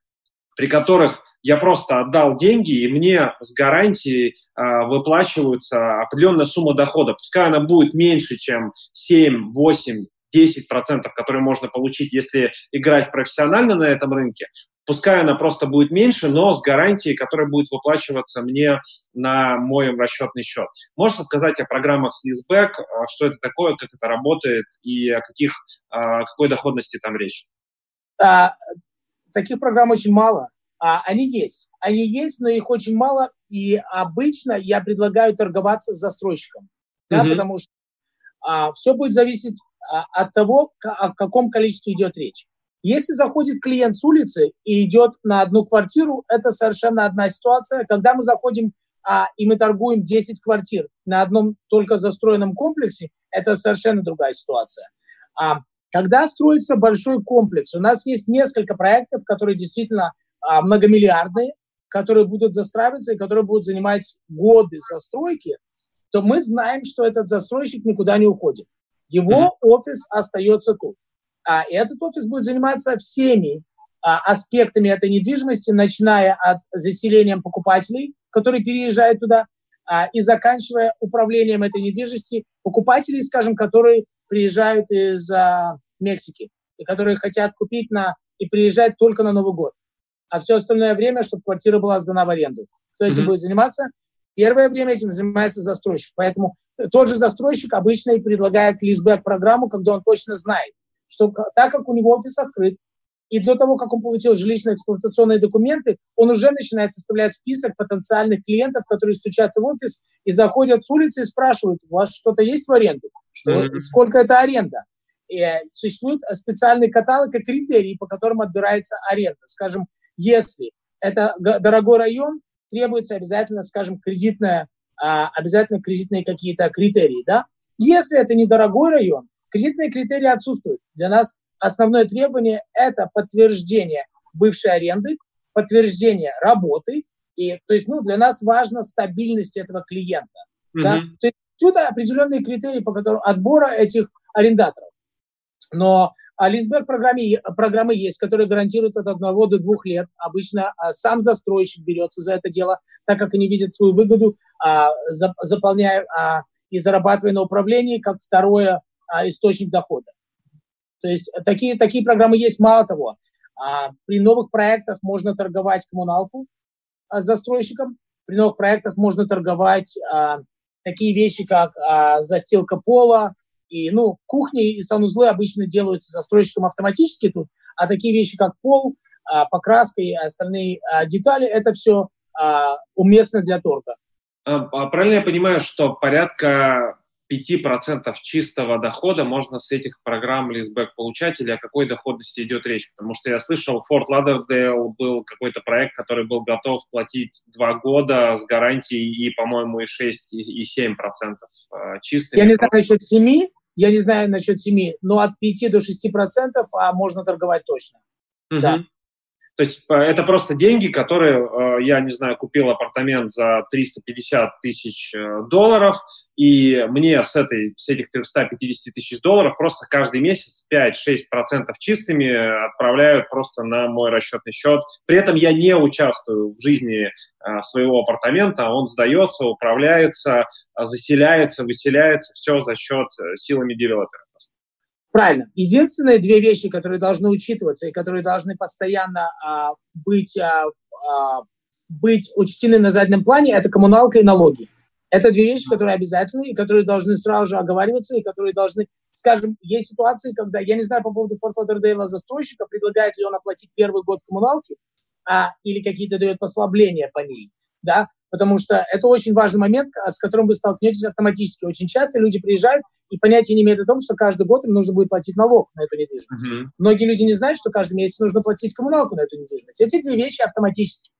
при которых я просто отдал деньги, и мне с гарантией э, выплачиваются определенная сумма дохода. Пускай она будет меньше, чем 7, 8, 10 процентов, которые можно получить, если играть профессионально на этом рынке, Пускай она просто будет меньше, но с гарантией, которая будет выплачиваться мне на мой расчетный счет. Можно сказать о программах с Leaseback, а, что это такое, как это работает и о каких, о какой доходности там речь? А, таких программ очень мало. А, они есть. Они есть, но их очень мало. И обычно я предлагаю торговаться с застройщиком. Да, mm-hmm. Потому что а, все будет зависеть а, от того, о каком количестве идет речь. Если заходит клиент с улицы и идет на одну квартиру, это совершенно одна ситуация. Когда мы заходим а, и мы торгуем 10 квартир на одном только застроенном комплексе, это совершенно другая ситуация. А, когда строится большой комплекс, у нас есть несколько проектов, которые действительно а, многомиллиардные, которые будут застраиваться и которые будут занимать годы застройки, то мы знаем, что этот застройщик никуда не уходит. Его офис остается тут. А этот офис будет заниматься всеми а, аспектами этой недвижимости, начиная от заселения покупателей, которые переезжают туда, а, и заканчивая управлением этой недвижимости покупателей, скажем, которые приезжают из а, Мексики и которые хотят купить на и приезжать только на Новый год. А все остальное время, чтобы квартира была сдана в аренду. Кто этим mm-hmm. будет заниматься? Первое время этим занимается застройщик. Поэтому тот же застройщик обычно и предлагает лизбэк программу, когда он точно знает, что так как у него офис открыт, и до того, как он получил жилищно-эксплуатационные документы, он уже начинает составлять список потенциальных клиентов, которые стучатся в офис и заходят с улицы и спрашивают, у вас что-то есть в аренду? Что, mm-hmm. Сколько это аренда? И э, существует специальный каталог и критерии, по которым отбирается аренда. Скажем, если это дорогой район, требуется обязательно, скажем, кредитная, обязательно кредитные какие-то критерии, да? Если это недорогой район, Кредитные критерии отсутствуют. Для нас основное требование – это подтверждение бывшей аренды, подтверждение работы. И, то есть, ну, для нас важна стабильность этого клиента. Mm-hmm. Да? То есть, это определенные критерии по которым отбора этих арендаторов. Но лизбэк программы, программы есть, которые гарантируют от одного до двух лет. Обычно а, сам застройщик берется за это дело, так как они видят свою выгоду, а, за, заполняя а, и зарабатывая на управлении, как второе источник дохода. То есть такие, такие программы есть. Мало того, при новых проектах можно торговать коммуналку застройщикам, при новых проектах можно торговать такие вещи, как застилка пола, и, ну, кухни и санузлы обычно делаются застройщиком автоматически тут, а такие вещи, как пол, а, покраска и остальные а, детали, это все а, уместно для торга. А, правильно я понимаю, что порядка 5% чистого дохода можно с этих программ листбэк получать, или о какой доходности идет речь? Потому что я слышал, Форт Ладердейл был какой-то проект, который был готов платить 2 года с гарантией и, по-моему, и 6, и 7% чистыми. Я не знаю насчет 7, я не знаю насчет 7, но от 5 до 6% а можно торговать точно. Угу. Да. То есть э, это просто деньги, которые, э, я не знаю, купил апартамент за 350 тысяч э, долларов, и мне с, этой, с этих 350 тысяч долларов просто каждый месяц 5-6% чистыми отправляют просто на мой расчетный счет. При этом я не участвую в жизни своего апартамента, он сдается, управляется, заселяется, выселяется, все за счет силами девелопера. Правильно. Единственные две вещи, которые должны учитываться и которые должны постоянно а, быть, а, а, быть учтены на заднем плане, это коммуналка и налоги. Это две вещи, которые обязательны и которые должны сразу же оговариваться, и которые должны, скажем, есть ситуации, когда, я не знаю по поводу Форт Лодердейла застройщика, предлагает ли он оплатить первый год коммуналки а, или какие-то дает послабления по ней, да, потому что это очень важный момент, с которым вы столкнетесь автоматически. Очень часто люди приезжают и понятия не имеют о том, что каждый год им нужно будет платить налог на эту недвижимость. Mm-hmm. Многие люди не знают, что каждый месяц нужно платить коммуналку на эту недвижимость. Эти две вещи автоматически.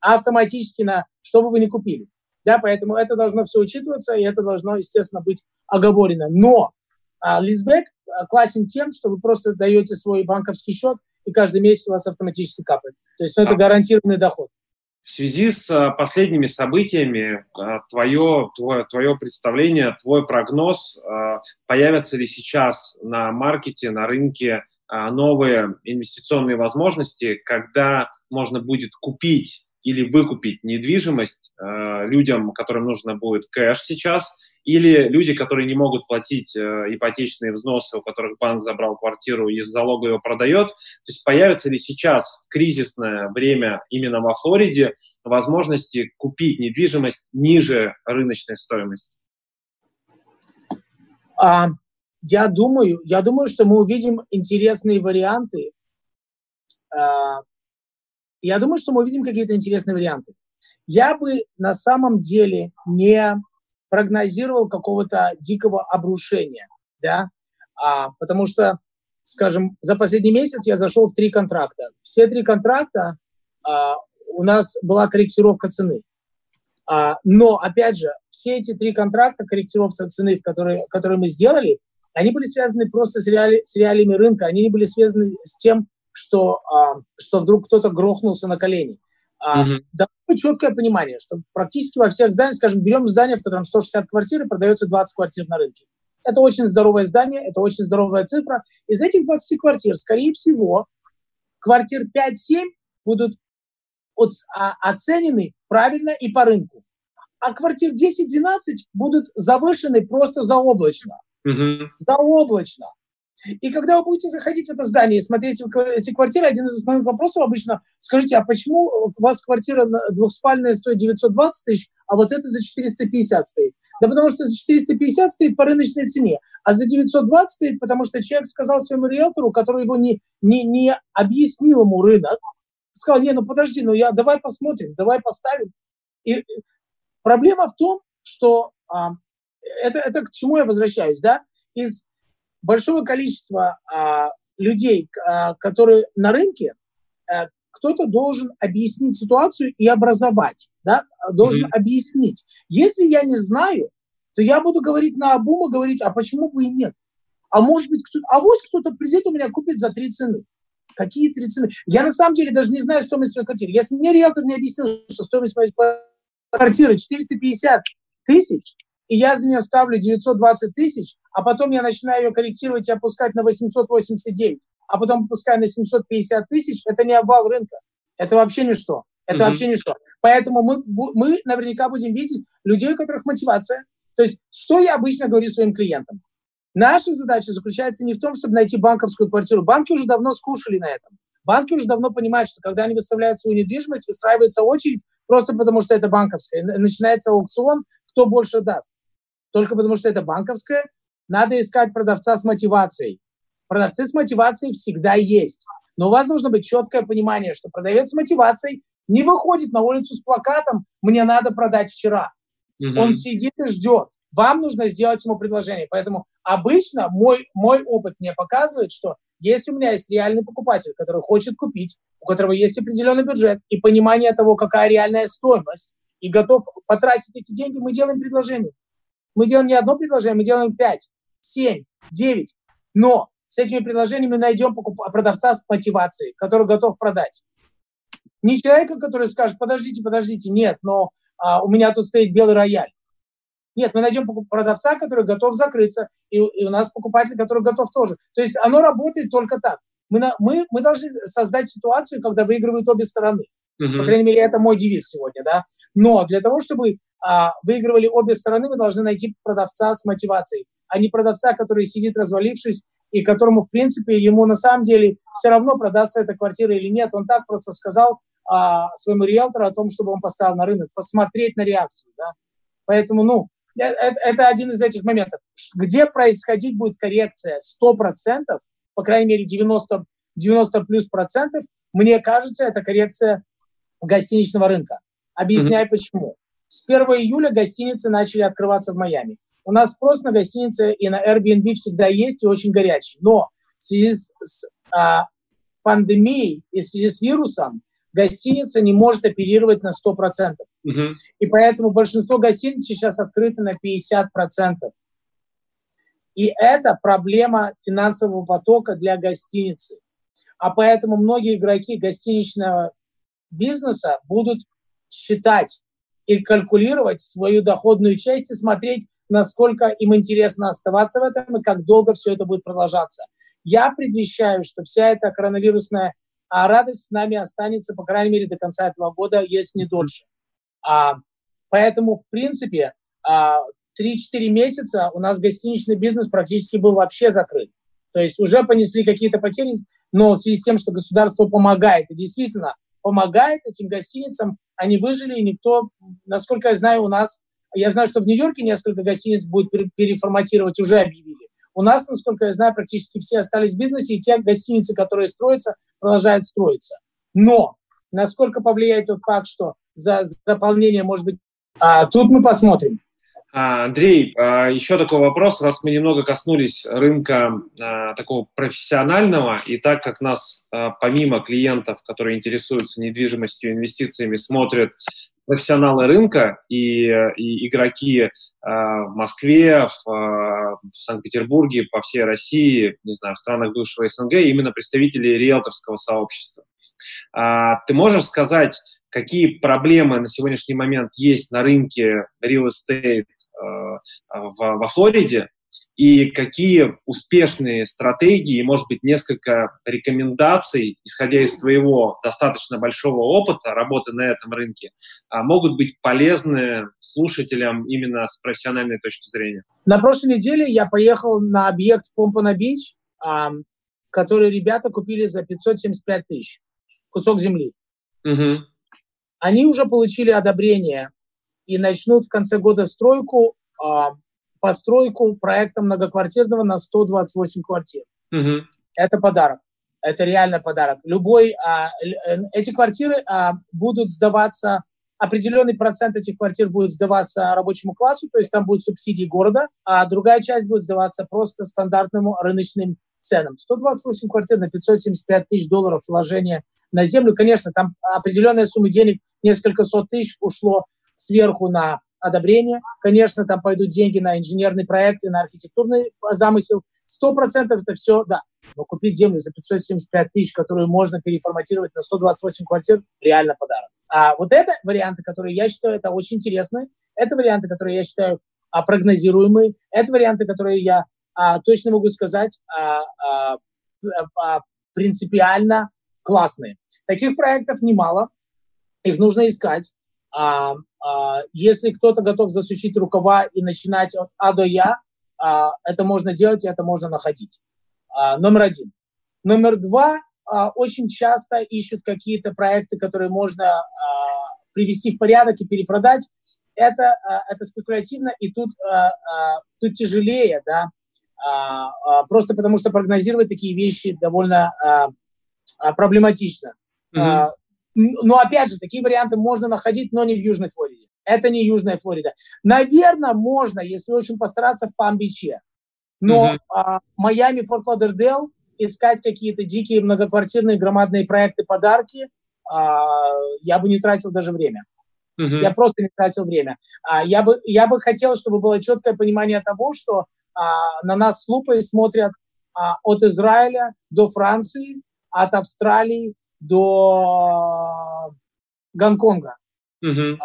Автоматически на что бы вы ни купили. Да, поэтому это должно все учитываться, и это должно, естественно, быть оговорено. Но а, лизбэк а, классен тем, что вы просто даете свой банковский счет, и каждый месяц у вас автоматически капает. То есть ну, это гарантированный доход. В связи с а, последними событиями, а, твое, твое, твое представление, твой прогноз, появятся ли сейчас на маркете, на рынке новые инвестиционные возможности, когда можно будет купить или выкупить недвижимость э, людям, которым нужно будет кэш сейчас, или люди, которые не могут платить э, ипотечные взносы, у которых банк забрал квартиру и из залога его продает. То есть появится ли сейчас в кризисное время именно во Флориде возможности купить недвижимость ниже рыночной стоимости? А, я думаю, я думаю, что мы увидим интересные варианты а, я думаю, что мы увидим какие-то интересные варианты. Я бы на самом деле не прогнозировал какого-то дикого обрушения, да, а, потому что, скажем, за последний месяц я зашел в три контракта. Все три контракта а, у нас была корректировка цены. А, но, опять же, все эти три контракта, корректировка цены, которые, которые мы сделали, они были связаны просто с, реали, с реалиями рынка, они не были связаны с тем, что, а, что вдруг кто-то грохнулся на колени. А, mm-hmm. Довольно четкое понимание, что практически во всех зданиях, скажем, берем здание, в котором 160 квартир и продается 20 квартир на рынке. Это очень здоровое здание, это очень здоровая цифра. Из этих 20 квартир, скорее всего, квартир 5-7 будут а, оценены правильно и по рынку. А квартир 10-12 будут завышены просто заоблачно. Mm-hmm. Заоблачно. И когда вы будете заходить в это здание и смотреть эти квартиры, один из основных вопросов обычно, скажите, а почему у вас квартира двухспальная стоит 920 тысяч, а вот это за 450 стоит? Да потому что за 450 стоит по рыночной цене, а за 920 стоит, потому что человек сказал своему риэлтору, который его не, не, не объяснил ему рынок, сказал, не, ну подожди, ну я, давай посмотрим, давай поставим. И проблема в том, что а, это, это к чему я возвращаюсь, да, из большого количества а, людей, а, которые на рынке, а, кто-то должен объяснить ситуацию и образовать, да, должен mm-hmm. объяснить. Если я не знаю, то я буду говорить на обум и говорить, а почему бы и нет? А может быть, кто-то, а вот кто-то придет у меня купит за три цены. Какие три цены? Я на самом деле даже не знаю стоимость своей квартиры. Если мне риэлтор не объяснил, что стоимость моей квартиры 450 тысяч, и я за нее ставлю 920 тысяч, а потом я начинаю ее корректировать и опускать на 889, а потом опускаю на 750 тысяч, это не обвал рынка. Это вообще ничто. Это mm-hmm. вообще ничто. Поэтому мы, мы наверняка будем видеть людей, у которых мотивация. То есть, что я обычно говорю своим клиентам? Наша задача заключается не в том, чтобы найти банковскую квартиру. Банки уже давно скушали на этом. Банки уже давно понимают, что когда они выставляют свою недвижимость, выстраивается очередь просто потому, что это банковская. Начинается аукцион, кто больше даст только потому что это банковская, надо искать продавца с мотивацией. Продавцы с мотивацией всегда есть. Но у вас должно быть четкое понимание, что продавец с мотивацией не выходит на улицу с плакатом «Мне надо продать вчера». Угу. Он сидит и ждет. Вам нужно сделать ему предложение. Поэтому обычно мой, мой опыт мне показывает, что если у меня есть реальный покупатель, который хочет купить, у которого есть определенный бюджет и понимание того, какая реальная стоимость, и готов потратить эти деньги, мы делаем предложение. Мы делаем не одно предложение, мы делаем пять, семь, девять. Но с этими предложениями мы найдем продавца с мотивацией, который готов продать. Не человека, который скажет, подождите, подождите, нет, но а, у меня тут стоит белый рояль. Нет, мы найдем продавца, который готов закрыться, и, и у нас покупатель, который готов тоже. То есть оно работает только так. Мы, мы, мы должны создать ситуацию, когда выигрывают обе стороны. Uh-huh. По крайней мере, это мой девиз сегодня, да. Но для того, чтобы выигрывали обе стороны, мы должны найти продавца с мотивацией, а не продавца, который сидит развалившись и которому, в принципе, ему на самом деле все равно продастся эта квартира или нет. Он так просто сказал а, своему риэлтору о том, чтобы он поставил на рынок, посмотреть на реакцию, да. Поэтому, ну, это, это один из этих моментов. Где происходить будет коррекция 100%, по крайней мере 90, 90 плюс процентов, мне кажется, это коррекция гостиничного рынка. Объясняю mm-hmm. почему. С 1 июля гостиницы начали открываться в Майами. У нас спрос на гостиницы и на Airbnb всегда есть и очень горячий. Но в связи с, с а, пандемией и в связи с вирусом гостиница не может оперировать на 100%. Угу. И поэтому большинство гостиниц сейчас открыты на 50%. И это проблема финансового потока для гостиницы. А поэтому многие игроки гостиничного бизнеса будут считать и калькулировать свою доходную часть и смотреть, насколько им интересно оставаться в этом и как долго все это будет продолжаться. Я предвещаю, что вся эта коронавирусная а радость с нами останется, по крайней мере, до конца этого года, если не дольше. А, поэтому, в принципе, а, 3-4 месяца у нас гостиничный бизнес практически был вообще закрыт. То есть уже понесли какие-то потери, но в связи с тем, что государство помогает, и действительно помогает этим гостиницам, они выжили, и никто, насколько я знаю, у нас, я знаю, что в Нью-Йорке несколько гостиниц будет переформатировать, уже объявили. У нас, насколько я знаю, практически все остались в бизнесе, и те гостиницы, которые строятся, продолжают строиться. Но насколько повлияет тот факт, что за заполнение, может быть, а, тут мы посмотрим. А, Андрей, а, еще такой вопрос, раз мы немного коснулись рынка а, такого профессионального, и так как нас помимо клиентов, которые интересуются недвижимостью, инвестициями, смотрят профессионалы рынка и, и игроки в Москве, в, в Санкт-Петербурге, по всей России, не знаю, в странах бывшего СНГ, именно представители риэлторского сообщества. Ты можешь сказать, какие проблемы на сегодняшний момент есть на рынке real estate в, во Флориде, и какие успешные стратегии, может быть, несколько рекомендаций, исходя из твоего достаточно большого опыта работы на этом рынке, а, могут быть полезны слушателям именно с профессиональной точки зрения? На прошлой неделе я поехал на объект Помпана-Бич, который ребята купили за 575 тысяч, кусок земли. Угу. Они уже получили одобрение и начнут в конце года стройку постройку проекта многоквартирного на 128 квартир. Угу. Это подарок. Это реально подарок. Любой, а, э, эти квартиры а, будут сдаваться, определенный процент этих квартир будет сдаваться рабочему классу, то есть там будут субсидии города, а другая часть будет сдаваться просто стандартным рыночным ценам. 128 квартир на 575 тысяч долларов вложения на землю. Конечно, там определенная сумма денег, несколько сот тысяч ушло сверху на одобрение. Конечно, там пойдут деньги на инженерный проект и на архитектурный замысел. Сто процентов это все, да. Но купить землю за 575 тысяч, которую можно переформатировать на 128 квартир, реально подарок. А вот это варианты, которые я считаю, это очень интересные. Это варианты, которые я считаю а, прогнозируемые. Это варианты, которые я а, точно могу сказать а, а, а, принципиально классные. Таких проектов немало. Их нужно искать. А, если кто-то готов засучить рукава и начинать от А до Я, а, это можно делать и это можно находить. А, номер один. Номер два. А, очень часто ищут какие-то проекты, которые можно а, привести в порядок и перепродать. Это, а, это спекулятивно, и тут, а, а, тут тяжелее, да, а, а, просто потому что прогнозировать такие вещи довольно а, а, проблематично. Mm-hmm. Но опять же, такие варианты можно находить, но не в Южной Флориде. Это не Южная Флорида. Наверное, можно, если очень постараться в Пам-Биче. Но mm-hmm. Майами, Форт Лодердейл, искать какие-то дикие многоквартирные громадные проекты, подарки, а, я бы не тратил даже время. Mm-hmm. Я просто не тратил время. А, я, бы, я бы хотел, чтобы было четкое понимание того, что а, на нас с лупой смотрят а, от Израиля до Франции, от Австралии до Гонконга. Mm-hmm.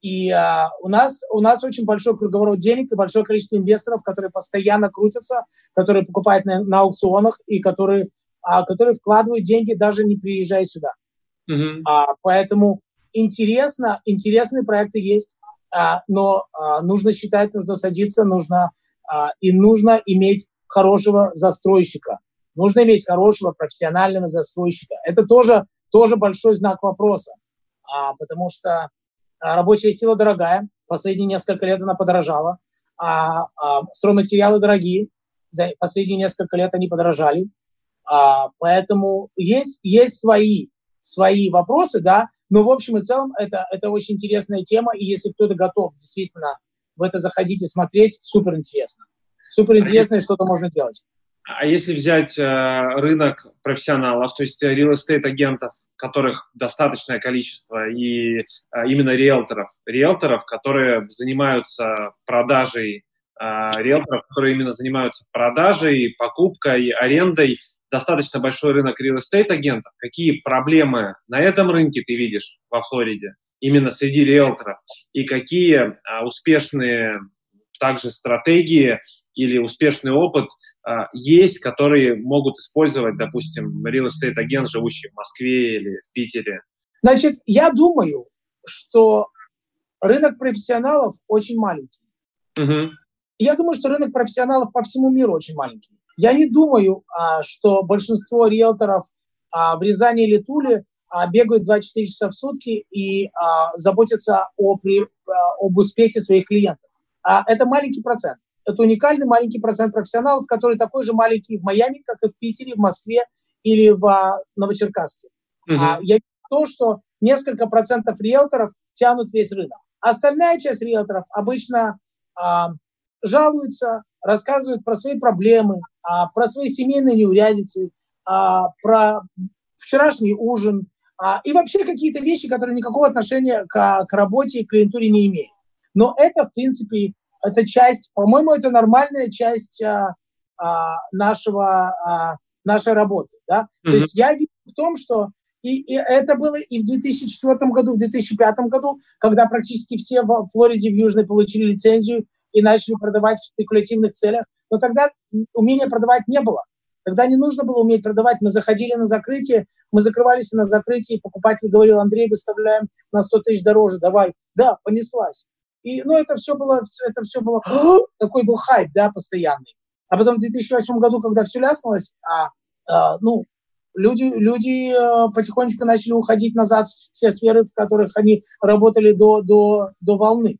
И а, у, нас, у нас очень большой круговорот денег и большое количество инвесторов, которые постоянно крутятся, которые покупают на, на аукционах и которые, а, которые вкладывают деньги, даже не приезжая сюда. А, поэтому интересно, интересные проекты есть, а, но а, нужно считать, нужно садиться, нужно а, и нужно иметь хорошего застройщика. Нужно иметь хорошего профессионального застройщика. Это тоже, тоже большой знак вопроса, а, потому что а, рабочая сила дорогая, последние несколько лет она подорожала, а, а стройматериалы дорогие, за последние несколько лет они подорожали, а, поэтому есть, есть свои, свои вопросы, да, но в общем и целом это, это очень интересная тема, и если кто-то готов действительно в это заходить и смотреть, супер интересно. Супер интересно, и что-то можно делать. А если взять э, рынок профессионалов, то есть real estate агентов, которых достаточное количество, и а, именно риэлторов, риэлторов, которые занимаются продажей, а, риэлторов, которые именно занимаются продажей, покупкой, арендой, достаточно большой рынок real estate агентов. Какие проблемы на этом рынке ты видишь во Флориде, именно среди риэлторов, и какие а, успешные также стратегии или успешный опыт а, есть, которые могут использовать, допустим, real estate агент, живущий в Москве или в Питере? Значит, я думаю, что рынок профессионалов очень маленький. Угу. Я думаю, что рынок профессионалов по всему миру очень маленький. Я не думаю, а, что большинство риэлторов а, в Рязани или Туле а, бегают 24 часа в сутки и а, заботятся о, при, а, об успехе своих клиентов. А это маленький процент. Это уникальный маленький процент профессионалов, который такой же маленький в Майами, как и в Питере, в Москве или в а, Новочеркасске. Uh-huh. А, я вижу то, что несколько процентов риэлторов тянут весь рынок. Остальная часть риэлторов обычно а, жалуются, рассказывают про свои проблемы, а, про свои семейные неурядицы, а, про вчерашний ужин а, и вообще какие-то вещи, которые никакого отношения к, к работе и клиентуре не имеют. Но это, в принципе, это часть, по-моему, это нормальная часть а, а, нашего, а, нашей работы. Да? Mm-hmm. То есть я вижу в том, что и, и это было и в 2004 году, в 2005 году, когда практически все в Флориде, в Южной получили лицензию и начали продавать в спекулятивных целях. Но тогда умения продавать не было. Тогда не нужно было уметь продавать. Мы заходили на закрытие, мы закрывались на закрытие, покупатель говорил, Андрей, выставляем на 100 тысяч дороже, давай. Да, понеслась. И, ну, это все было, это все было, такой был хайп, да, постоянный. А потом в 2008 году, когда все ляснулось, а, а, ну, люди, люди а, потихонечку начали уходить назад в те сферы, в которых они работали до, до, до волны.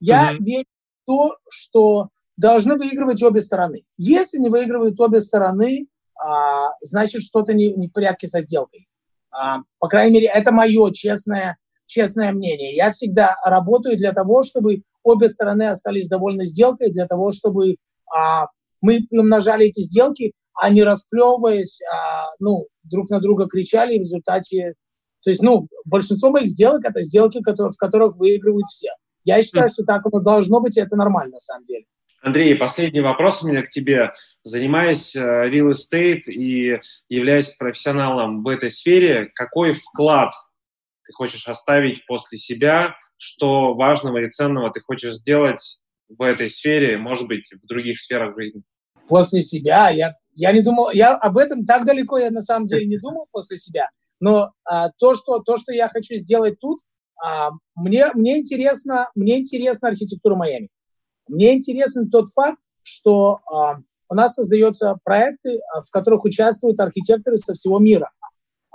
Я mm-hmm. верю в то, что должны выигрывать обе стороны. Если не выигрывают обе стороны, а, значит, что-то не, не в порядке со сделкой. А, по крайней мере, это мое честное честное мнение. Я всегда работаю для того, чтобы обе стороны остались довольны сделкой, для того, чтобы а, мы приумножали эти сделки, а не расплевываясь, а, ну, друг на друга кричали, в результате... То есть, ну, большинство моих сделок – это сделки, которые, в которых выигрывают все. Я считаю, что так оно должно быть, и это нормально, на самом деле. Андрей, последний вопрос у меня к тебе. Занимаясь э, real estate и являясь профессионалом в этой сфере, какой вклад ты хочешь оставить после себя, что важного и ценного ты хочешь сделать в этой сфере, может быть, в других сферах жизни? После себя? Я, я не думал, я об этом так далеко я на самом деле не [LAUGHS] думал после себя, но а, то, что, то, что я хочу сделать тут, а, мне, мне, интересно, мне интересна архитектура Майами. Мне интересен тот факт, что а, у нас создаются проекты, а, в которых участвуют архитекторы со всего мира.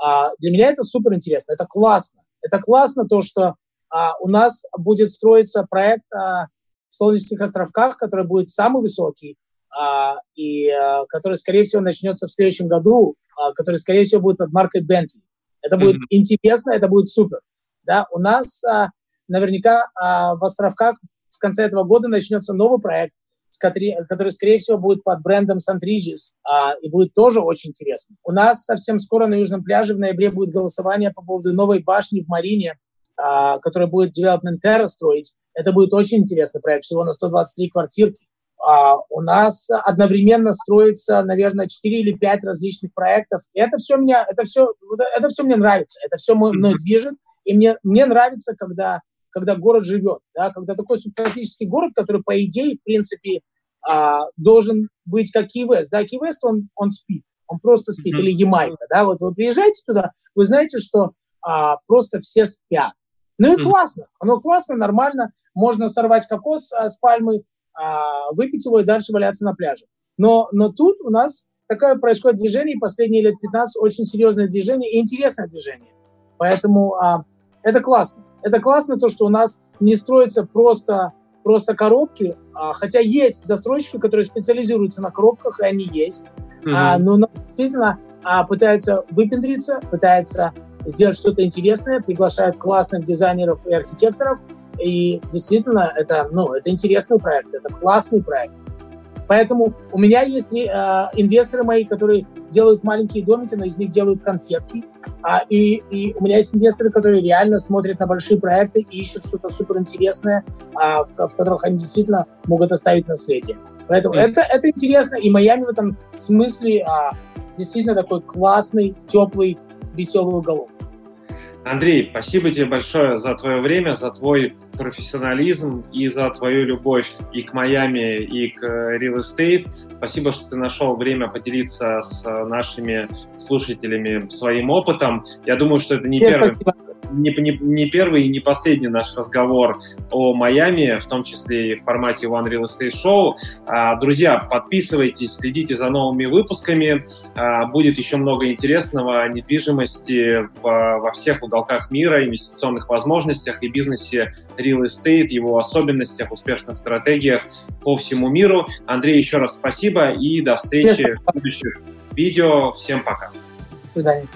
А, для меня это супер интересно, это классно. Это классно то, что а, у нас будет строиться проект а, в Солнечных островках, который будет самый высокий, а, и а, который, скорее всего, начнется в следующем году, а, который, скорее всего, будет под маркой Bentley. Это будет mm-hmm. интересно, это будет супер. Да, у нас а, наверняка а, в Островках в конце этого года начнется новый проект, который, скорее всего, будет под брендом Сантрижис, а, и будет тоже очень интересно. У нас совсем скоро на Южном пляже в ноябре будет голосование по поводу новой башни в Марине, а, которая будет Development Terra строить. Это будет очень интересный проект, всего на 123 квартирки. А, у нас одновременно строится, наверное, 4 или 5 различных проектов. И это все, меня, это все, это все мне нравится, это все мной движет. И мне, мне нравится, когда, когда город живет, да, когда такой субтропический город, который, по идее, в принципе, а, должен быть как Киевест. Да, Киевест, он, он спит, он просто спит, mm-hmm. или Ямайка, да, вот вы приезжаете туда, вы знаете, что а, просто все спят. Ну и mm-hmm. классно, оно классно, нормально, можно сорвать кокос а, с пальмы, а, выпить его и дальше валяться на пляже. Но, но тут у нас такое происходит движение, последние лет 15 очень серьезное движение и интересное движение. Поэтому а, это классно. Это классно то, что у нас не строится просто, просто коробки, а, хотя есть застройщики, которые специализируются на коробках, и они есть. Mm-hmm. А, но действительно а, пытаются выпендриться, пытаются сделать что-то интересное, приглашают классных дизайнеров и архитекторов, и действительно, это, ну, это интересный проект, это классный проект. Поэтому у меня есть э, инвесторы мои, которые делают маленькие домики, но из них делают конфетки. А, и, и у меня есть инвесторы, которые реально смотрят на большие проекты и ищут что-то суперинтересное, а, в, в которых они действительно могут оставить наследие. Поэтому mm. это, это интересно. И Майами в этом смысле а, действительно такой классный, теплый, веселый уголок. Андрей, спасибо тебе большое за твое время, за твой профессионализм и за твою любовь и к Майами, и к э, real estate. Спасибо, что ты нашел время поделиться с э, нашими слушателями своим опытом. Я думаю, что это не первый... Спасибо не, не, не первый и не последний наш разговор о Майами, в том числе и в формате One Real Estate Show. А, друзья, подписывайтесь, следите за новыми выпусками. А, будет еще много интересного о недвижимости в, во всех уголках мира, инвестиционных возможностях и бизнесе Real Estate, его особенностях, успешных стратегиях по всему миру. Андрей, еще раз спасибо и до встречи в следующих видео. Всем пока. До свидания.